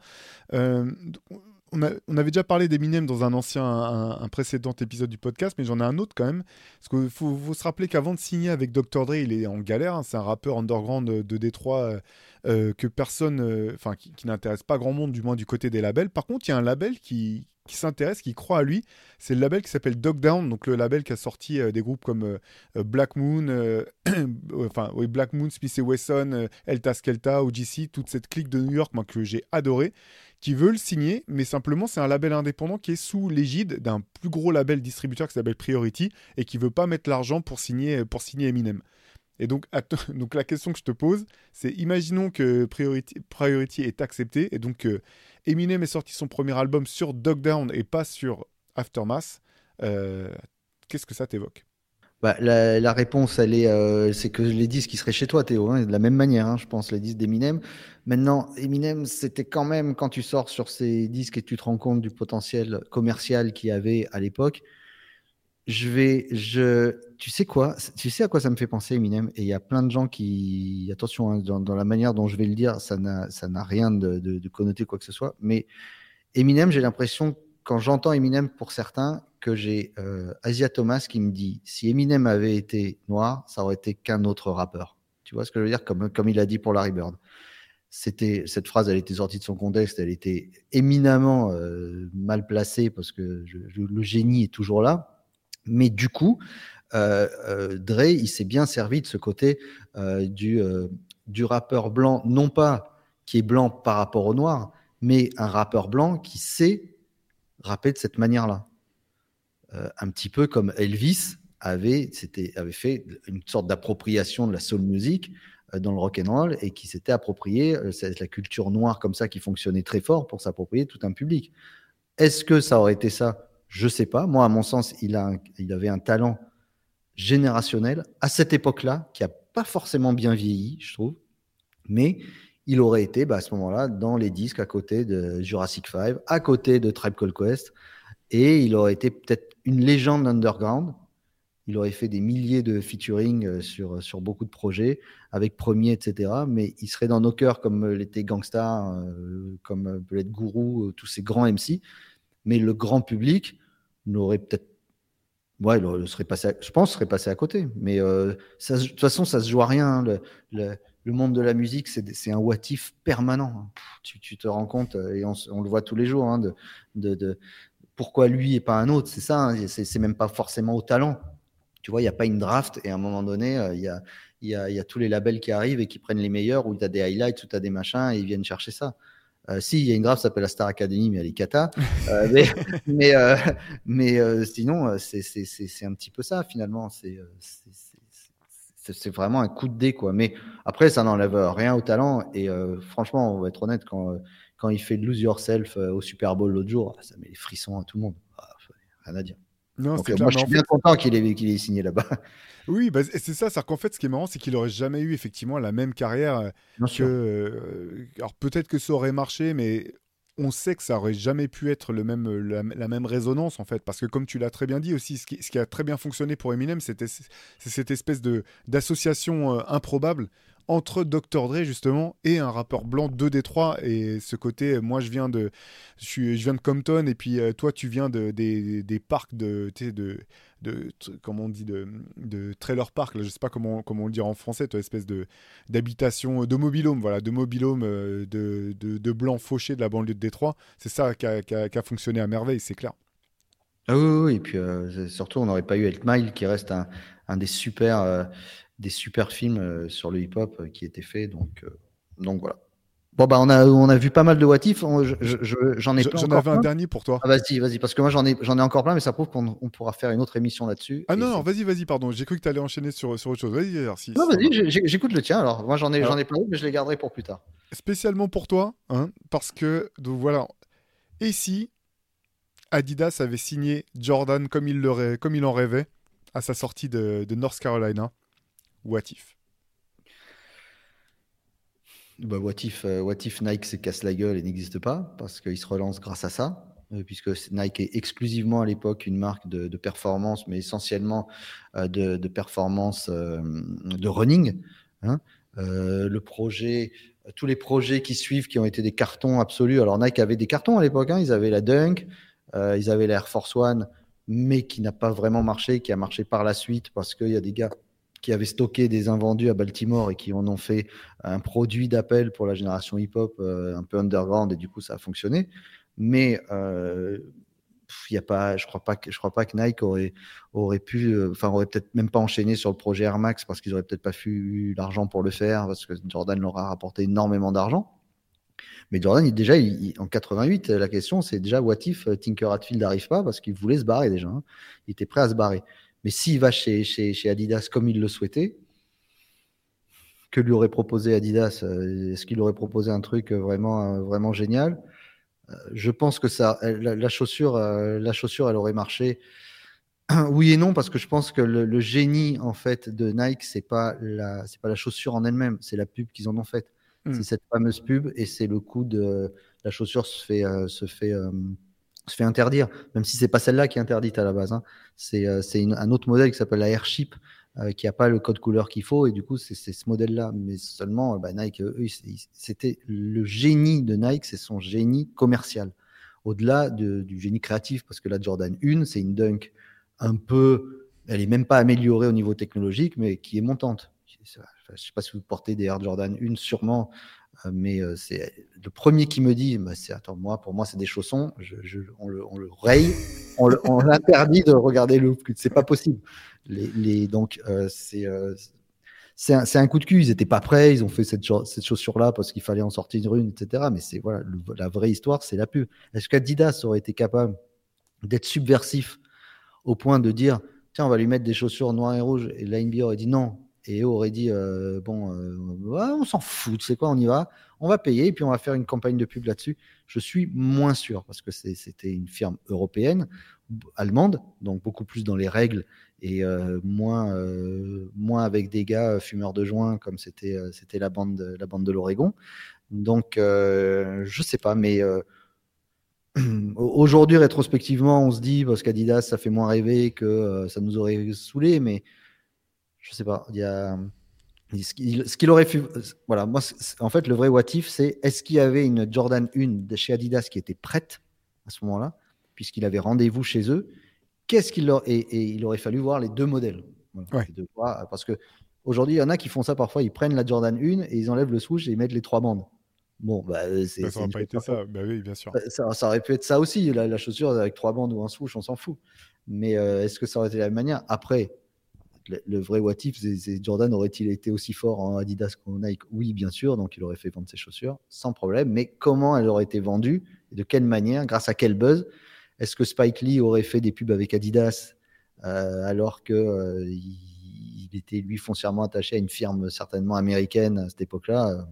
on, avait déjà parlé d'Eminem dans un ancien, un, précédent épisode du podcast, mais j'en ai un autre quand même. Parce qu'il faut, se rappeler qu'avant de signer avec Dr. Dre, il est en galère. Hein. c'est un rappeur underground de, de Détroit euh, euh, que personne, euh, enfin, qui, n'intéresse pas grand monde, du moins du côté des labels. Par contre, il y a un label qui, s'intéresse, qui croit à lui. C'est le label qui s'appelle Dog Down, donc le label qui a sorti des groupes comme Black Moon, enfin, oui, Black Moon, Smith Wesson, Elta Skelta, OGC, toute cette clique de New York, moi, que j'ai adoré qui veut le signer, mais simplement c'est un label indépendant qui est sous l'égide d'un plus gros label distributeur qui s'appelle Priority et qui veut pas mettre l'argent pour signer, pour signer Eminem. Et donc, donc la question que je te pose, c'est imaginons que Priority, est accepté et donc Eminem est sorti son premier album sur Dog Down et pas sur Aftermath. Euh, qu'est-ce que ça t'évoque? Bah, la, réponse, elle est, euh, c'est que les disques qui seraient chez toi, Théo, hein, de la même manière, hein, je pense, les disques d'Eminem. Maintenant, Eminem, c'était quand même quand tu sors sur ces disques et tu te rends compte du potentiel commercial qu'il y avait à l'époque. Je vais, je, tu sais quoi, tu sais à quoi ça me fait penser Eminem? Et il y a plein de gens qui, attention, hein, dans, la manière dont je vais le dire, ça n'a, ça n'a rien de, de, de connoté quoi que ce soit. Mais Eminem, j'ai l'impression quand j'entends Eminem pour certains, que j'ai euh, Asia Thomas qui me dit si Eminem avait été noir, ça aurait été qu'un autre rappeur. Tu vois ce que je veux dire? Comme, comme il a dit pour Larry Bird. C'était cette phrase, elle était sortie de son contexte, elle était éminemment euh, mal placée parce que le génie est toujours là. Mais du coup, euh, Dre, il s'est bien servi de ce côté du, du rappeur blanc, non pas qui est blanc par rapport au noir, mais un rappeur blanc qui sait rapper de cette manière-là. Euh, un petit peu comme Elvis avait, avait fait une sorte d'appropriation de la soul music euh, dans le rock and roll et qui s'était approprié euh, la culture noire comme ça qui fonctionnait très fort pour s'approprier tout un public. Est-ce que ça aurait été ça? Je sais pas. Moi, à mon sens, il, a il avait un talent générationnel à cette époque-là qui a pas forcément bien vieilli, je trouve, mais il aurait été bah, à ce moment-là dans les disques à côté de Jurassic 5, à côté de Tribe Called Quest, et il aurait été peut-être une légende underground. Il aurait fait des milliers de featuring euh, sur, euh, sur beaucoup de projets, avec Premier, etc. Mais il serait dans nos cœurs comme l'était Gangstar, euh, comme peut être Guru, tous ces grands MC. Mais le grand public n'aurait peut-être Ouais, il serait passé je pense, serait passé à côté. Mais de toute façon, ça se joue à rien. Hein. Monde de la musique, c'est un what permanent. Tu, te rends compte, et on, le voit tous les jours, hein, de, de, pourquoi lui et pas un autre. C'est ça, hein, c'est même pas forcément au talent. Tu vois, il n'y a pas une draft et à un moment donné, il y a, y, a, y, a, tous les labels qui arrivent et qui prennent les meilleurs, où tu as des highlights, où tu as des machins et ils viennent chercher ça. Euh, si, il y a une draft qui s'appelle la Star Academy, mais elle est cata. Euh, mais mais, euh, mais euh, sinon, c'est un petit peu ça finalement. C'est vraiment un coup de dé. Quoi. Mais après, ça n'enlève rien au talent. Et franchement, on va être honnête, quand, quand il fait Lose Yourself au Super Bowl l'autre jour, ça met les frissons à tout le monde. Ah, rien à dire. Non, Donc, moi, je suis bien content qu'il ait, ait signé là-bas. Oui, bah, c'est ça. C'est qu'en fait, ce qui est marrant, c'est qu'il aurait jamais eu effectivement la même carrière euh, que. Euh, alors peut-être que ça aurait marché, mais on sait que ça aurait jamais pu être le même, la, même résonance en fait, parce que comme tu l'as très bien dit aussi, ce qui, ce qui, a très bien fonctionné pour Eminem, c'était cette espèce d'association euh, improbable entre Dr Dre justement et un rappeur blanc de Détroit. Et ce côté moi je viens de je, viens de Compton et puis toi tu viens de, des, parcs de, de comment on dit de, trailer park là, je sais pas comment comment on le dire en français toi espèce de d'habitation de mobilhome voilà de mobilhome euh, de, de, blanc fauché de la banlieue de Détroit. C'est ça qui a, fonctionné à merveille c'est clair. Ah oui, oui, et puis euh, surtout on n'aurait pas eu Eight Mile qui reste un, des super euh, des super films sur le hip hop qui était fait donc donc voilà Bon, bah, on a, on a vu pas mal de what if. J'en ai plein. J'en avais un dernier pour toi. Ah, vas-y, vas-y, parce que moi, j'en ai, j'en ai encore plein, mais ça prouve qu'on on pourra faire une autre émission là-dessus. Ah non, non vas-y, vas-y, pardon. J'ai cru que tu allais enchaîner sur, sur autre chose. Vas-y, si, Non, vas-y, j'écoute le tien. Alors, moi, j'en ai, j'en ai plein, mais je les garderai pour plus tard. Spécialement pour toi, hein, parce que, donc voilà. Et si Adidas avait signé Jordan comme il, le, comme il en rêvait à sa sortie de, de North Carolina? What if? Bah, what, if, euh, what if Nike se casse la gueule et n'existe pas Parce qu'il se relance grâce à ça, euh, puisque Nike est exclusivement à l'époque une marque de, performance, mais essentiellement euh, de, performance de running. Hein. le projet, tous les projets qui suivent qui ont été des cartons absolus. Alors Nike avait des cartons à l'époque, hein. ils avaient la Dunk, ils avaient l'Air Force One, mais qui n'a pas vraiment marché, qui a marché par la suite parce qu'il y a des gars qui avaient stocké des invendus à Baltimore et qui en ont fait un produit d'appel pour la génération hip-hop euh, un peu underground et du coup ça a fonctionné. Mais euh, a pas, je crois pas que je crois pas que Nike aurait aurait pu, euh, enfin aurait peut-être même pas enchaîné sur le projet Air Max parce qu'ils auraient peut-être pas eu l'argent pour le faire parce que Jordan leur a rapporté énormément d'argent. Mais Jordan, il, déjà, en 88, la question, c'est déjà what if Tinker Hatfield n'arrive pas parce qu'il voulait se barrer déjà. Hein. Il était prêt à se barrer. Mais s'il va chez, chez, chez, Adidas comme il le souhaitait, que lui aurait proposé Adidas euh, Est-ce qu'il aurait proposé un truc vraiment, euh, vraiment génial? Euh, Je pense que ça, la, chaussure, la chaussure, elle aurait marché. Oui et non, parce que je pense que le, génie en fait de Nike, c'est pas la, c'est pas la chaussure en elle-même, c'est la pub qu'ils en ont faite. Hmm. C'est cette fameuse pub et c'est le coup de la chaussure se fait, se fait se fait interdire, même si c'est pas celle-là qui est interdite à la base. Hein. C'est euh, un autre modèle qui s'appelle la Airship, euh, qui n'a pas le code couleur qu'il faut, et du coup, c'est ce modèle-là. Mais seulement, bah, Nike, c'était le génie de Nike, c'est son génie commercial. Au-delà de, du génie créatif, parce que la Jordan 1, c'est une dunk un peu, elle est même pas améliorée au niveau technologique, mais qui est montante. Je ne sais pas si vous portez des Air Jordan 1, sûrement. Euh, mais euh, c'est le premier qui me dit bah, c'est attends moi pour moi c'est des chaussons. Je, on, le, on, le, raye on, l'interdit de regarder le c'est pas possible. Les, les donc euh, c'est c'est un, coup de cul. Ils étaient pas prêts. Ils ont fait cette, cette chaussure là parce qu'il fallait en sortir une etc mais c'est voilà la vraie histoire c'est la pub. Est-ce qu'Adidas aurait été capable d'être subversif au point de dire tiens on va lui mettre des chaussures noires et rouges et la NBA aurait dit non et aurait dit euh, bon, euh, on s'en fout, c'est quoi, on y va, on va payer et puis on va faire une campagne de pub là-dessus. Je suis moins sûr parce que c'était une firme européenne, allemande, donc beaucoup plus dans les règles et euh, moins, moins avec des gars fumeurs de joint comme c'était c'était la bande de, la bande de l'Oregon. Donc je sais pas, mais aujourd'hui rétrospectivement, on se dit parce qu'Adidas ça fait moins rêver que ça nous aurait saoulé, mais je sais pas, il y a ce qu'il aurait fait. Voilà, moi, en fait, le vrai what if, c'est est-ce qu'il y avait une Jordan 1 de chez Adidas qui était prête à ce moment-là, puisqu'il avait rendez-vous chez eux qu'est-ce qu'il leur... et, il aurait fallu voir les deux modèles. parce que aujourd'hui, il y en a qui font ça parfois. Ils prennent la Jordan 1 et ils enlèvent le swoosh et ils mettent les trois bandes. Bon, bah, c'est. Ça aurait pas été ça. Bah oui, bien sûr. Ça, aurait pu être ça aussi, la, chaussure avec trois bandes ou un swoosh, on s'en fout. Mais est-ce que ça aurait été la même manière? Après, le, vrai what if, Jordan aurait-il été aussi fort en Adidas qu'en Nike? Oui, bien sûr. Donc, il aurait fait vendre ses chaussures sans problème. Mais comment elles auraient été vendues de quelle manière Grâce à quel buzz? Est-ce que Spike Lee aurait fait des pubs avec Adidas euh, alors que euh, était lui foncièrement attaché à une firme certainement américaine à cette époque-là euh,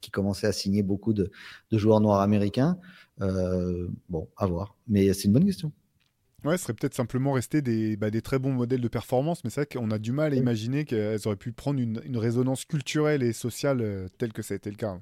qui commençait à signer beaucoup de, joueurs noirs américains? Bon, à voir. Mais c'est une bonne question. Ouais, ce serait peut-être simplement rester des, bah, des, très bons modèles de performance, mais c'est vrai qu'on a du mal à imaginer qu'elles auraient pu prendre une, une résonance culturelle et sociale euh, telle que ça a été le cas.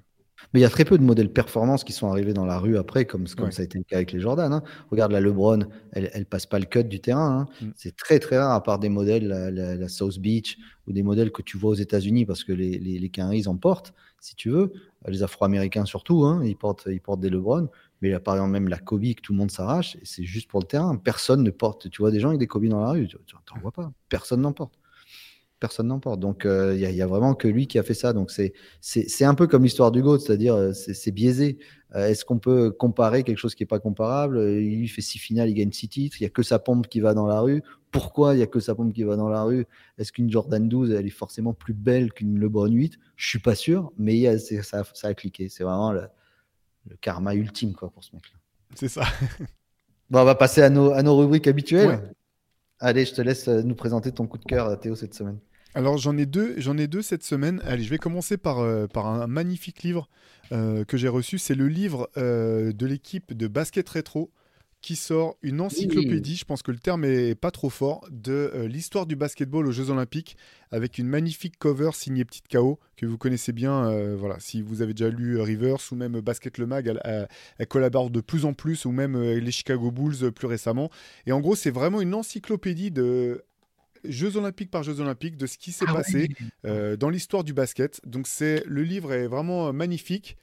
Mais il y a très peu de modèles performance qui sont arrivés dans la rue après, comme, comme ça a été le cas avec les Jordan. Hein. Regarde la LeBron, elle, elle passe pas le cut du terrain. Hein. Mm. C'est très très rare, à part des modèles, la, South Beach ou des modèles que tu vois aux États-Unis, parce que les, les, les ils en portent, si tu veux. Les Afro-Américains surtout, hein, ils, portent, ils portent des LeBron. Mais par exemple, même la Kobe que tout le monde s'arrache, c'est juste pour le terrain. Personne ne porte. Tu vois des gens avec des Kobe dans la rue, tu n'en vois pas. Personne n'en porte. Personne n'en porte. Donc, euh, il n'y a, vraiment que lui qui a fait ça. Donc, c'est un peu comme l'histoire du GOAT, c'est-à-dire, euh, c'est biaisé. Euh, est-ce qu'on peut comparer quelque chose qui n'est pas comparable? Il fait six finales, il gagne six titres. Il n'y a que sa pompe qui va dans la rue. Pourquoi il n'y a que sa pompe qui va dans la rue? Est-ce qu'une Jordan 12, elle est forcément plus belle qu'une LeBron 8 Je suis pas sûr, mais ça, ça, a cliqué. C'est vraiment le karma ultime quoi, pour ce mec-là. C'est ça. bon, on va passer à nos, à nos rubriques habituelles. Allez, je te laisse euh, nous présenter ton coup de cœur, Théo, cette semaine. Alors j'en ai deux, j'en ai deux cette semaine. Allez, je vais commencer par, euh, par un magnifique livre euh, que j'ai reçu. C'est le livre de l'équipe de basket rétro qui sort une encyclopédie, je pense que le terme est pas trop fort, de euh, l'histoire du basketball aux Jeux Olympiques, avec une magnifique cover signée Petite KO, que vous connaissez bien. Euh, voilà, si vous avez déjà lu euh, Rivers ou même Basket Le Mag, elle, collabore de plus en plus, ou même les Chicago Bulls plus récemment. Et en gros, c'est vraiment une encyclopédie de Jeux olympiques par Jeux olympiques, de ce qui s'est ah passé dans l'histoire du basket. Donc c'est le livre est vraiment magnifique.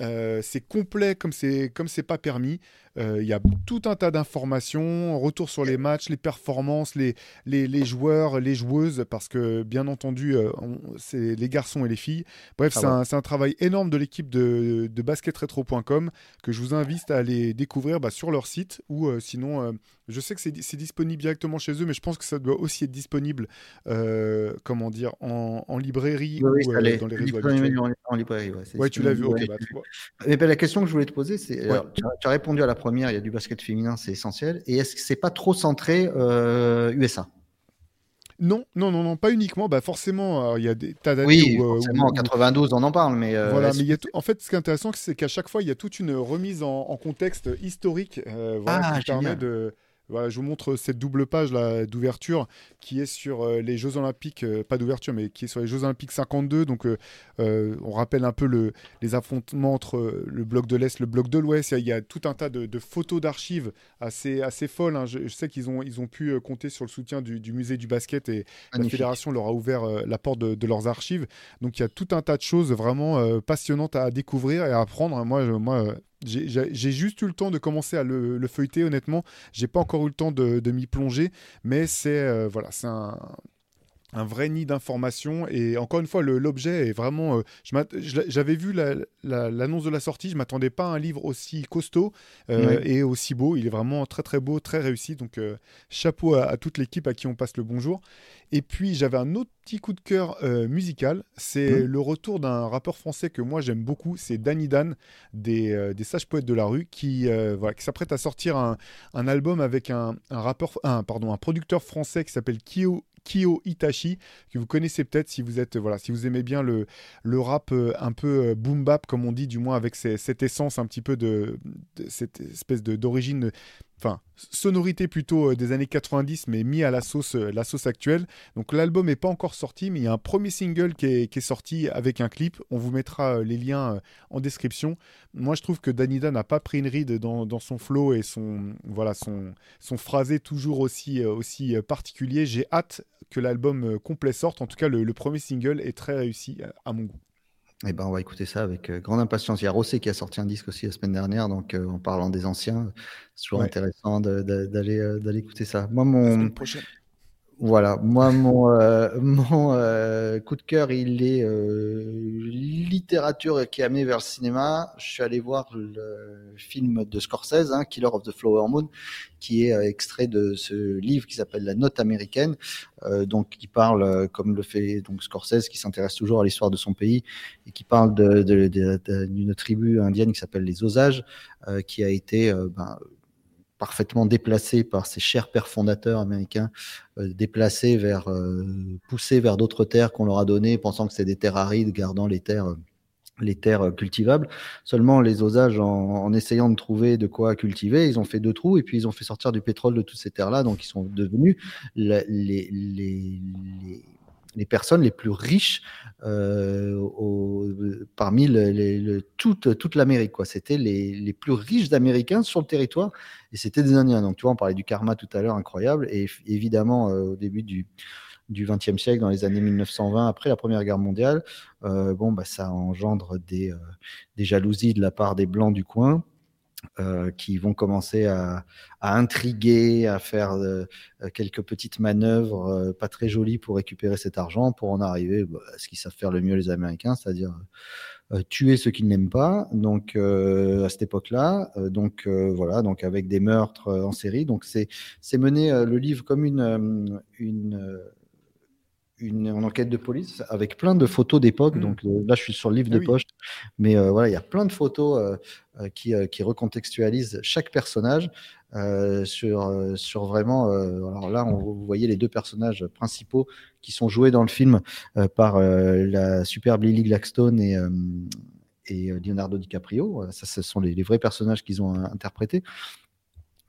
c'est complet comme c'est comme c'est pas permis. Euh, il y a tout un tas d'informations, retour sur les matchs, les performances, les, les, joueurs, les joueuses, parce que bien entendu, euh, c'est les garçons et les filles. Bref, ah c'est un, travail énorme de l'équipe de, de basketretro.com que je vous invite à aller découvrir bah, sur leur site ou euh, sinon, je sais que c'est disponible directement chez eux, mais je pense que ça doit aussi être disponible, comment dire, en, librairie ou dans les réseaux. En, librairie, ouais. tu l'as vu, ok. Bah, mais la question que je voulais te poser, c'est, tu, as répondu à la première, il y a du basket féminin, c'est essentiel. Et est-ce que c'est pas trop centré USA euh, non, non, non, non, pas uniquement. Bah forcément, il y a des tas d'années. Oui, où, euh, forcément, en 92, on en parle, mais. Euh, voilà, mais en fait, ce qui est intéressant, c'est qu'à chaque fois, il y a toute une remise en, contexte historique, voilà, ah, qui permet de voilà, je vous montre cette double page là d'ouverture qui est sur euh, les Jeux Olympiques, euh, pas d'ouverture, mais qui est sur les Jeux Olympiques 52. Donc, euh, on rappelle un peu le, les affrontements entre le bloc de l'Est, le bloc de l'Ouest. Il, y a tout un tas de, photos d'archives assez, assez folles. Hein. Je, sais qu'ils ont, ils ont pu compter sur le soutien du, musée du basket et la fédération leur a ouvert la porte de, leurs archives. Donc, il y a tout un tas de choses vraiment passionnantes à découvrir et à apprendre. Moi, moi j'ai juste eu le temps de commencer à le, feuilleter, honnêtement. J'ai pas encore eu le temps de, m'y plonger, mais c'est euh, voilà, c'est un, un vrai nid d'informations. Et encore une fois, l'objet est vraiment. Euh, j'avais vu l'annonce de la sortie, je m'attendais pas à un livre aussi costaud euh, et aussi beau. Il est vraiment très très beau, très réussi. Donc chapeau à, toute l'équipe à qui on passe le bonjour. Et puis j'avais un autre petit coup de cœur musical. C'est mmh. le retour d'un rappeur français que moi j'aime beaucoup. C'est Danny Dan des, des Sages Poètes de la Rue qui, voilà, qui s'apprête à sortir un, un, album avec un, un rappeur, un, pardon, un producteur français qui s'appelle Kyo Kyo Itachi, que vous connaissez peut-être si vous êtes voilà, si vous aimez bien le, rap euh, un peu euh, boom bap comme on dit, du moins avec cette essence un petit peu de, cette espèce d'origine enfin sonorité plutôt euh, des années 90 mais mis à la sauce sauce actuelle donc l'album n'est pas encore sorti mais il y a un premier single qui est, sorti avec un clip on vous mettra les liens en description moi je trouve que Danida n'a pas pris une ride dans, son flow et son voilà son son phrasé toujours aussi aussi particulier j'ai hâte que l'album euh, complet sorte. En tout cas, le, premier single est très réussi euh, à mon goût. Eh ben, on va écouter ça avec euh, grande impatience. Il y a Rossé qui a sorti un disque aussi la semaine dernière, donc euh, en parlant des anciens, c'est toujours intéressant d'aller euh, d'aller écouter ça. Moi, mon, voilà, moi, mon, euh, mon euh, coup de cœur, il est euh, littérature qui a amené vers le cinéma. Je suis allé voir le film de Scorsese, hein, Killer of the Flower Moon, qui est extrait de ce livre qui s'appelle La Note américaine, donc qui parle, comme le fait donc Scorsese, qui s'intéresse toujours à l'histoire de son pays et qui parle d'une tribu indienne qui s'appelle les Osages, qui a été ben, parfaitement déplacés par ces chers pères fondateurs américains, euh, déplacés vers, euh, poussés vers d'autres terres qu'on leur a données, pensant que c'est des terres arides, gardant les terres les terres cultivables. Seulement, les osages, en, essayant de trouver de quoi cultiver, ils ont fait deux trous et puis ils ont fait sortir du pétrole de toutes ces terres-là. Donc, ils sont devenus les, les personnes les plus riches euh, parmi toute, l'Amérique. C'était les, les, plus riches d'Américains sur le territoire et c'était des Indiens. Donc, tu vois, on parlait du karma tout à l'heure, incroyable. Et évidemment, euh, au début du du XXe siècle, dans les années 1920, après la Première Guerre mondiale, euh, bon, bah, ça engendre des, des jalousies de la part des Blancs du coin. Euh, qui vont commencer à, à, intriguer, à faire euh, quelques petites manœuvres euh, pas très jolies pour récupérer cet argent, pour en arriver bah, à ce qu'ils savent faire le mieux les Américains, c'est-à-dire tuer ceux qu'ils n'aiment pas. Donc à cette époque-là, donc voilà, donc avec des meurtres en série. Donc c'est c'est mené le livre comme une une une, enquête de police avec plein de photos d'époque. Mmh. Donc là, je suis sur le livre ah de poche, mais voilà, il y a plein de photos euh, qui, euh, qui, recontextualise chaque personnage euh, sur, sur vraiment. alors là, on, vous voyez les deux personnages principaux qui sont joués dans le film par la superbe Lily Gladstone et, et Leonardo DiCaprio. Ça, ce sont les, vrais personnages qu'ils ont interprétés.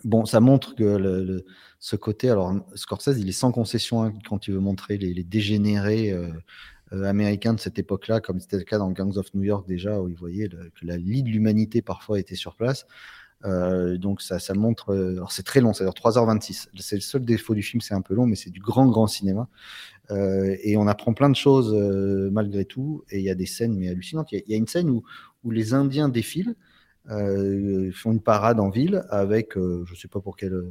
Bon, ça montre que ce côté, alors Scorsese, il est sans concession hein, quand il veut montrer les, dégénérés euh, américains de cette époque-là, comme c'était le cas dans Gangs of New York déjà, où ils voyaient que la lie de l'humanité parfois était sur place. Euh, donc ça, ça montre. Euh, alors c'est très long, c'est-à-dire 3h26. C'est le seul défaut du film, c'est un peu long, mais c'est du grand, grand cinéma. Euh, et on apprend plein de choses euh, malgré tout. Et il y a des scènes mais hallucinantes. Il y, a une scène où les Indiens défilent, font une parade en ville avec, je sais pas pour quelle.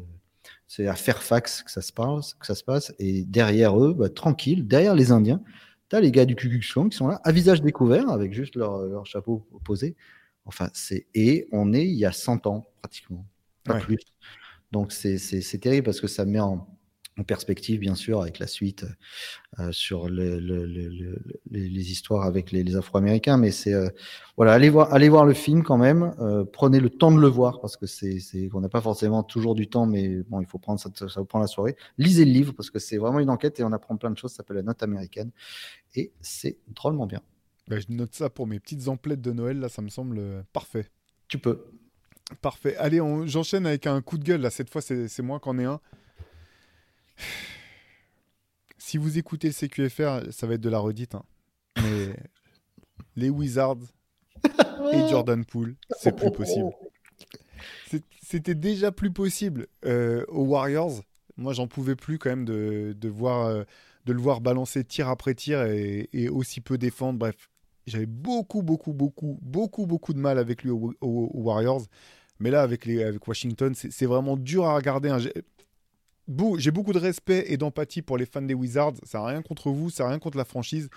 C'est à Fairfax que ça se passe, que ça se passe. Et derrière eux, bah, tranquille, derrière les Indiens, les gars du Ku Klux qui sont là, à visage découvert, avec juste leur, leur chapeau posé. Enfin, c'est et on est il y a 100 ans pratiquement, pas plus. Donc c'est terrible parce que ça met en, en perspective, bien sûr, avec la suite euh, sur le, le, le, les, histoires avec les, les Afro-Américains. Mais c'est euh, voilà, allez voir, allez voir le film quand même. Euh, prenez le temps de le voir parce que c'est, on n'a pas forcément toujours du temps, mais bon, il faut prendre ça, ça vous prend la soirée. Lisez le livre parce que c'est vraiment une enquête et on apprend plein de choses. Ça s'appelle la note américaine et c'est drôlement bien. Bah, je note ça pour mes petites emplettes de Noël. Là, ça me semble parfait. Tu peux. Parfait. Allez, j'enchaîne avec un coup de gueule. Là, cette fois, c'est moi qui en ai un. Si vous écoutez le CQFR, ça va être de la redite. Hein. Mais les Wizards et Jordan Poole, c'est plus possible. C'était déjà plus possible euh, aux Warriors. Moi, j'en pouvais plus quand même de, voir, euh, de le voir balancer tir après tir et, aussi peu défendre. Bref, j'avais beaucoup, beaucoup, beaucoup, beaucoup, beaucoup de mal avec lui aux, Warriors. Mais là, avec, les, avec Washington, c'est vraiment dur à regarder. Hein j'ai beaucoup de respect et d'empathie pour les fans des Wizards. Ça n'a rien contre vous, ça n'a rien contre la franchise.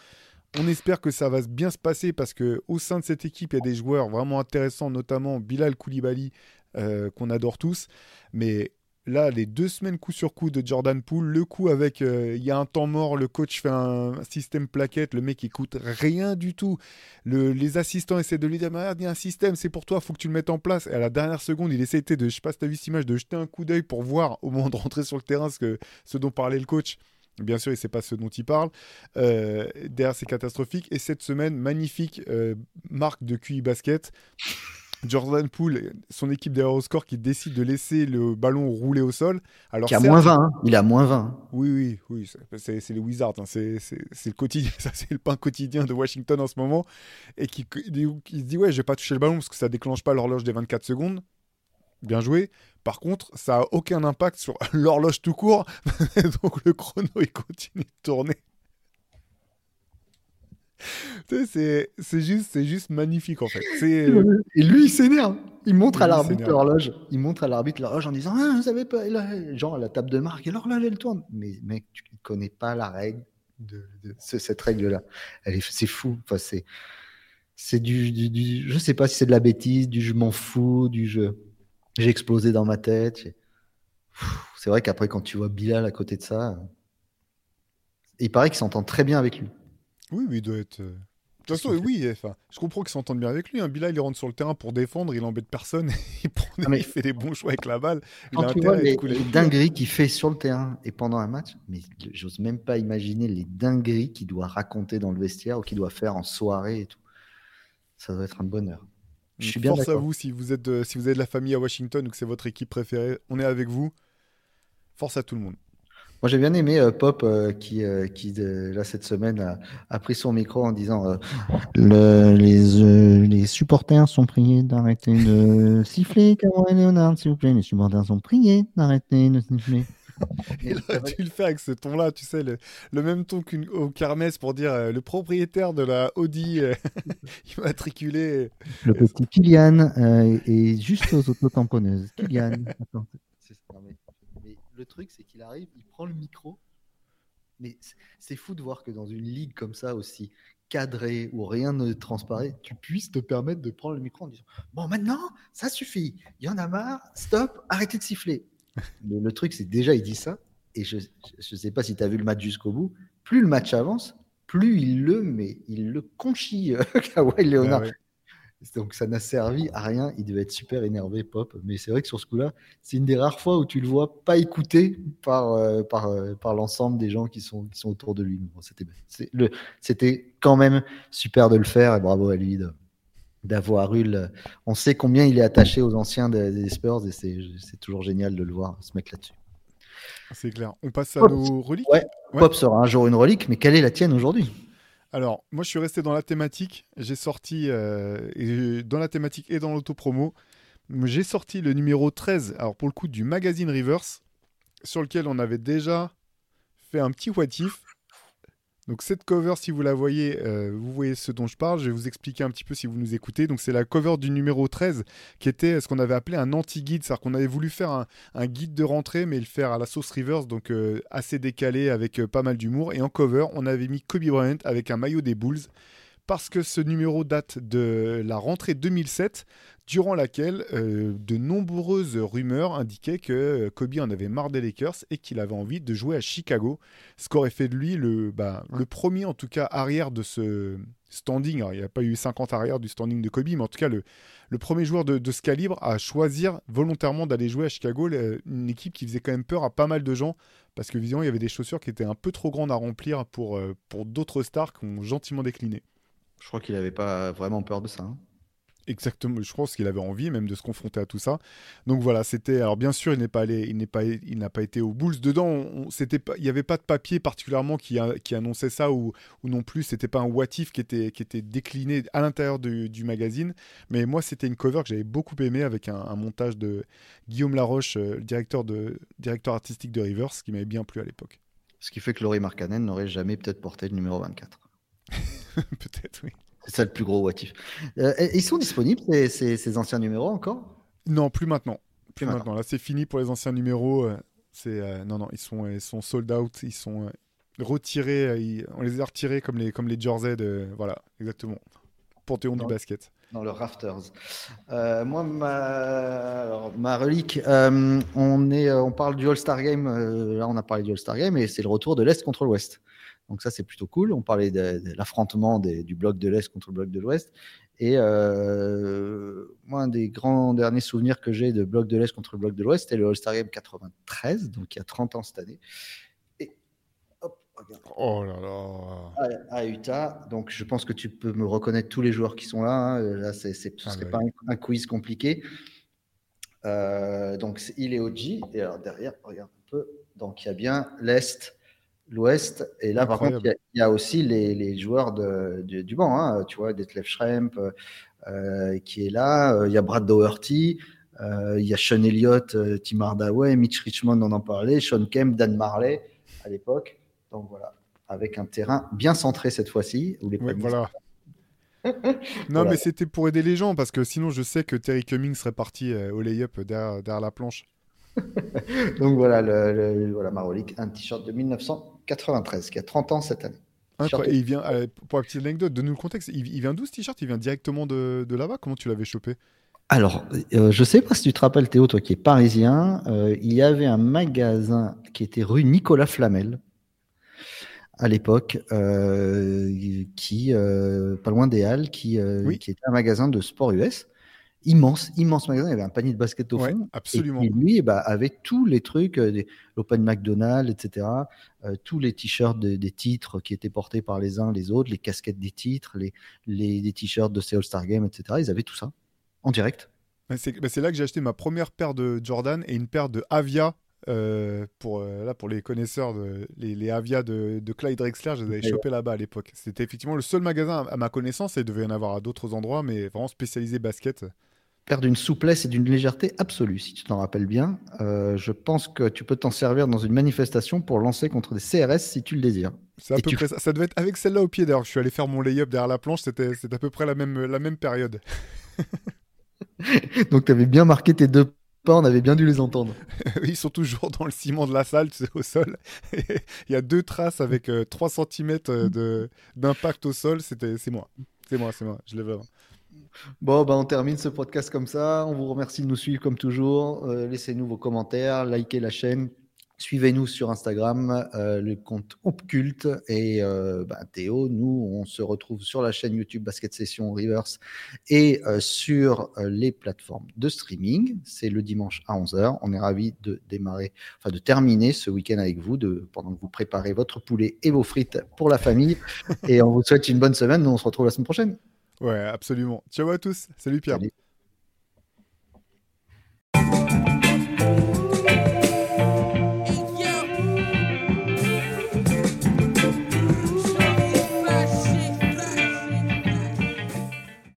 On espère que ça va bien se passer parce que au sein de cette équipe, il y a des joueurs vraiment intéressants, notamment Bilal Koulibaly, euh, qu'on adore tous. Mais là, les deux semaines coup sur coup de Jordan Poole, le coup avec, euh, il y a un temps mort, le coach fait un, système plaquette, le mec écoute rien du tout. les assistants essaient de lui dire, il y a un système, c'est pour toi, faut que tu le mettes en place. Et à la dernière seconde, il essaie de, je sais pas si as vu cette image, de jeter un coup d'œil pour voir au moment de rentrer sur le terrain ce, que, ce dont parlait le coach. Bien sûr, il ne sait pas ce dont il parle. Euh, derrière, c'est catastrophique. Et cette semaine, magnifique euh, marque de QI basket. Jordan Poole, son équipe derrière au score qui décide de laisser le ballon rouler au sol. Alors, qui a moins 20, hein. il a moins 20. Oui, oui, oui, c'est les Wizards, hein. c'est le quotidien, ça c'est le pain quotidien de Washington en ce moment, et qui, qui, se dit ouais, je vais pas toucher le ballon parce que ça déclenche pas l'horloge des 24 secondes. Bien joué. Par contre, ça a aucun impact sur l'horloge tout court, donc le chrono il continue de tourner. C'est juste, c'est juste magnifique en fait. Et lui, il s'énerve. Il montre à l'arbitre l'horloge. Il montre à l'arbitre l'horloge en disant ah, vous savez pas, genre à la table de marque, et l'horloge elle tourne. Mais mec, tu ne connais pas la règle de, cette règle-là. C'est fou. Enfin, c'est c'est du, du, du, je sais pas si c'est de la bêtise, du je m'en fous, du jeu. J'ai explosé dans ma tête. C'est vrai qu'après, quand tu vois Bilal à côté de ça, il paraît qu'il s'entend très bien avec lui. Oui, oui, il doit être. Euh, de toute façon, oui, enfin, je comprends qu'il s'entende bien avec lui. Hein. Bilal, il rentre sur le terrain pour défendre, il embête personne, il, ah, il fait des bons choix avec la balle. Quand tu vois les, dingueries qu'il fait sur le terrain et pendant un match, mais j'ose même pas imaginer les dingueries qu'il doit raconter dans le vestiaire ou qu'il doit faire en soirée et tout. Ça doit être un bonheur. Je suis Force à vous si vous êtes de, si vous êtes de la famille à Washington ou que c'est votre équipe préférée, on est avec vous. Force à tout le monde. Moi, j'ai bien aimé euh, Pop euh, qui, euh, qui là, cette semaine, a, pris son micro en disant le, les, les, supporters sont priés d'arrêter de siffler, Cameron Leonard, s'il vous plaît. Les supporters sont priés d'arrêter de siffler. Il aurait dû le faire avec ce ton-là, tu sais, le, le même ton qu'au kermesse pour dire le propriétaire de la Audi immatriculé. Le petit Kylian est juste aux autotamponneuses. Kylian, attends. Le truc, c'est qu'il arrive, il prend le micro. Mais c'est fou de voir que dans une ligue comme ça aussi cadrée où rien ne transparaît, tu puisses te permettre de prendre le micro en disant Bon, maintenant, ça suffit. Il y en a marre. Stop. Arrêtez de siffler. Le truc, c'est déjà, il dit ça. Et je ne sais pas si tu as vu le match jusqu'au bout. Plus le match avance, plus il le met, il le conchit, Kawhi Leonard. Ah donc ça n'a servi à rien. Il devait être super énervé, Pop. Mais c'est vrai que sur ce coup-là, c'est une des rares fois où tu le vois pas écouté par, euh, par, euh, par l'ensemble des gens qui sont, qui sont autour de lui. c'était, quand même super de le faire et bravo à lui d'avoir eu le... On sait combien il est attaché aux anciens des, Spurs et c'est, toujours génial de le voir, ce mec là-dessus. C'est clair. On passe à nos reliques. Pop sera un jour une relique, mais quelle est la tienne aujourd'hui? Alors, moi, je suis resté dans la thématique. J'ai sorti, euh, dans la thématique et dans l'autopromo, j'ai sorti le numéro 13, alors pour le coup, du magazine Reverse, sur lequel on avait déjà fait un petit what donc cette cover, si vous la voyez, euh, vous voyez ce dont je parle. Je vais vous expliquer un petit peu si vous nous écoutez. Donc c'est la cover du numéro 13 qui était ce qu'on avait appelé un anti-guide. C'est-à-dire qu'on avait voulu faire un, guide de rentrée, mais le faire à la sauce reverse, donc euh, assez décalé avec euh, pas mal d'humour. Et en cover, on avait mis Kobe Bryant avec un maillot des Bulls parce que ce numéro date de la rentrée 2007, durant laquelle euh, de nombreuses rumeurs indiquaient que euh, Kobe en avait marre des Lakers et qu'il avait envie de jouer à Chicago, ce qu'aurait fait de lui le, bah, premier, en tout cas, arrière de ce standing. il n'y a pas eu 50 arrières du standing de Kobe, mais en tout cas, le, premier joueur de, ce calibre à choisir volontairement d'aller jouer à Chicago, une équipe qui faisait quand même peur à pas mal de gens, parce que visiblement, il y avait des chaussures qui étaient un peu trop grandes à remplir pour, euh, d'autres stars qui ont gentiment décliné. Je crois qu'il n'avait pas vraiment peur de ça. Hein. Exactement, je pense qu'il avait envie même de se confronter à tout ça. Donc voilà, c'était. Alors bien sûr, il n'est pas allé, il n'est pas, il n'a pas été aux Bulls. Dedans, on, c'était il n'y avait pas de papier particulièrement qui, qui annonçait ça ou, ou non plus. C'était pas un what if qui était, qui était décliné à l'intérieur du, magazine. Mais moi, c'était une cover que j'avais beaucoup aimé avec un, montage de Guillaume Laroche, euh, le directeur de, directeur artistique de Rivers, qui m'avait bien plu à l'époque. Ce qui fait que Laurie Markkanen n'aurait jamais peut-être porté le numéro 24. Peut-être, oui. C'est ça le plus gros what euh, ils sont disponibles, ces, ces, anciens numéros encore? Non, plus maintenant. Plus, maintenant. Là, c'est fini pour les anciens numéros. Euh, c'est euh, non, non, ils sont, ils sont sold out. Ils sont retirés. on les a retirés comme les, comme les jerseys de. Voilà, exactement. Panthéon du basket. Dans le Rafters. moi, ma, ma relique, on, est, on parle du All-Star Game. là, on a parlé du All-Star Game et c'est le retour de l'Est contre l'Ouest. Donc ça, c'est plutôt cool. On parlait de, l'affrontement du bloc de l'Est contre le bloc de l'Ouest. Et euh, moi, un des grands derniers souvenirs que j'ai de bloc de l'Est contre le bloc de l'Ouest, c'était le All-Star Game 93, donc il y a 30 ans cette année. Et hop, Oh là là. À, Utah. Donc je pense que tu peux me reconnaître tous les joueurs qui sont là. Hein. Là, c'est, ce ne ah serait pas un, quiz compliqué. Euh, donc il est OG. Et alors derrière, regarde un peu. Donc il y a bien l'Est l'Ouest. Et là, par contre, il y, a aussi les, joueurs de, du banc. Hein, tu vois, Detlef Schremp euh, qui est là. Euh, il y a Brad Doherty. Euh, il y a Sean Elliott, Tim Hardaway, Mitch Richmond, on en parlait. Sean Kemp, Dan Marley à l'époque. Donc voilà. avec un terrain bien centré cette fois-ci. les voilà. non, mais c'était pour aider les gens parce que sinon, je sais que Terry Cummings serait parti au lay-up derrière, la planche. Donc voilà, le, voilà Marolik, un t-shirt de 1993 qui a 30 ans cette année. Et il vient, pour la petite anecdote, donne-nous le contexte. Il, vient d'où ce t-shirt? Il vient directement de, de là-bas? Comment tu l'avais chopé? Alors, euh, je sais pas si tu te rappelles Théo, toi qui es parisien, euh, il y avait un magasin qui était rue Nicolas Flamel à l'époque, euh, qui pas loin des Halles, qui, qui était un magasin de sport US immense, immense magasin. Il y avait un panier de basket au fond. absolument. Et, lui, bah, avait tous les trucs, l'Open McDonald's, etc. tous les t-shirts des titres qui étaient portés par les uns les autres, les casquettes des titres, les, les, t-shirts de ces All-Star Games, etc. Ils avaient tout ça en direct. Bah, c'est là que j'ai acheté ma première paire de Jordan et une paire de Avia. Euh, pour, euh, là, pour les connaisseurs, de, les, Avia de, Clyde Drexler, je les avais chopés là-bas à l'époque. C'était effectivement le seul magasin à, ma connaissance, et il devait y en avoir à d'autres endroits, mais vraiment spécialisé basket. Paire d'une souplesse et d'une légèreté absolue, si tu t'en rappelles bien. Euh, je pense que tu peux t'en servir dans une manifestation pour lancer contre des CRS si tu le désires. C'est à peu près ça. Ça devait être avec celle-là au pied d'ailleurs. Je suis allé faire mon lay-up derrière la planche, c'était à peu près la même, la même période. Donc, tu avais bien marqué tes deux pas, on avait bien dû les entendre. oui, ils sont toujours dans le ciment de la salle, tu sais, au sol. Il y a deux traces avec 3 euh, cm euh, d'impact au sol. C'est moi. C'est moi, c'est moi. Je l'ai vu. Bon, bah, on termine ce podcast comme ça. On vous remercie de nous suivre comme toujours. Euh, laissez-nous vos commentaires, likez la chaîne. Suivez-nous sur Instagram, euh, le compte Occulte et euh, bah, Théo. Nous, on se retrouve sur la chaîne YouTube Basket Session Reverse et sur les plateformes de streaming. C'est le dimanche à 11h. On est ravis de démarrer, enfin de terminer ce week-end avec vous, de, pendant que vous préparez votre poulet et vos frites pour la famille. et on vous souhaite une bonne semaine. Nous, on se retrouve la semaine prochaine. Ouais, absolument. Ciao à tous. Salut Pierre.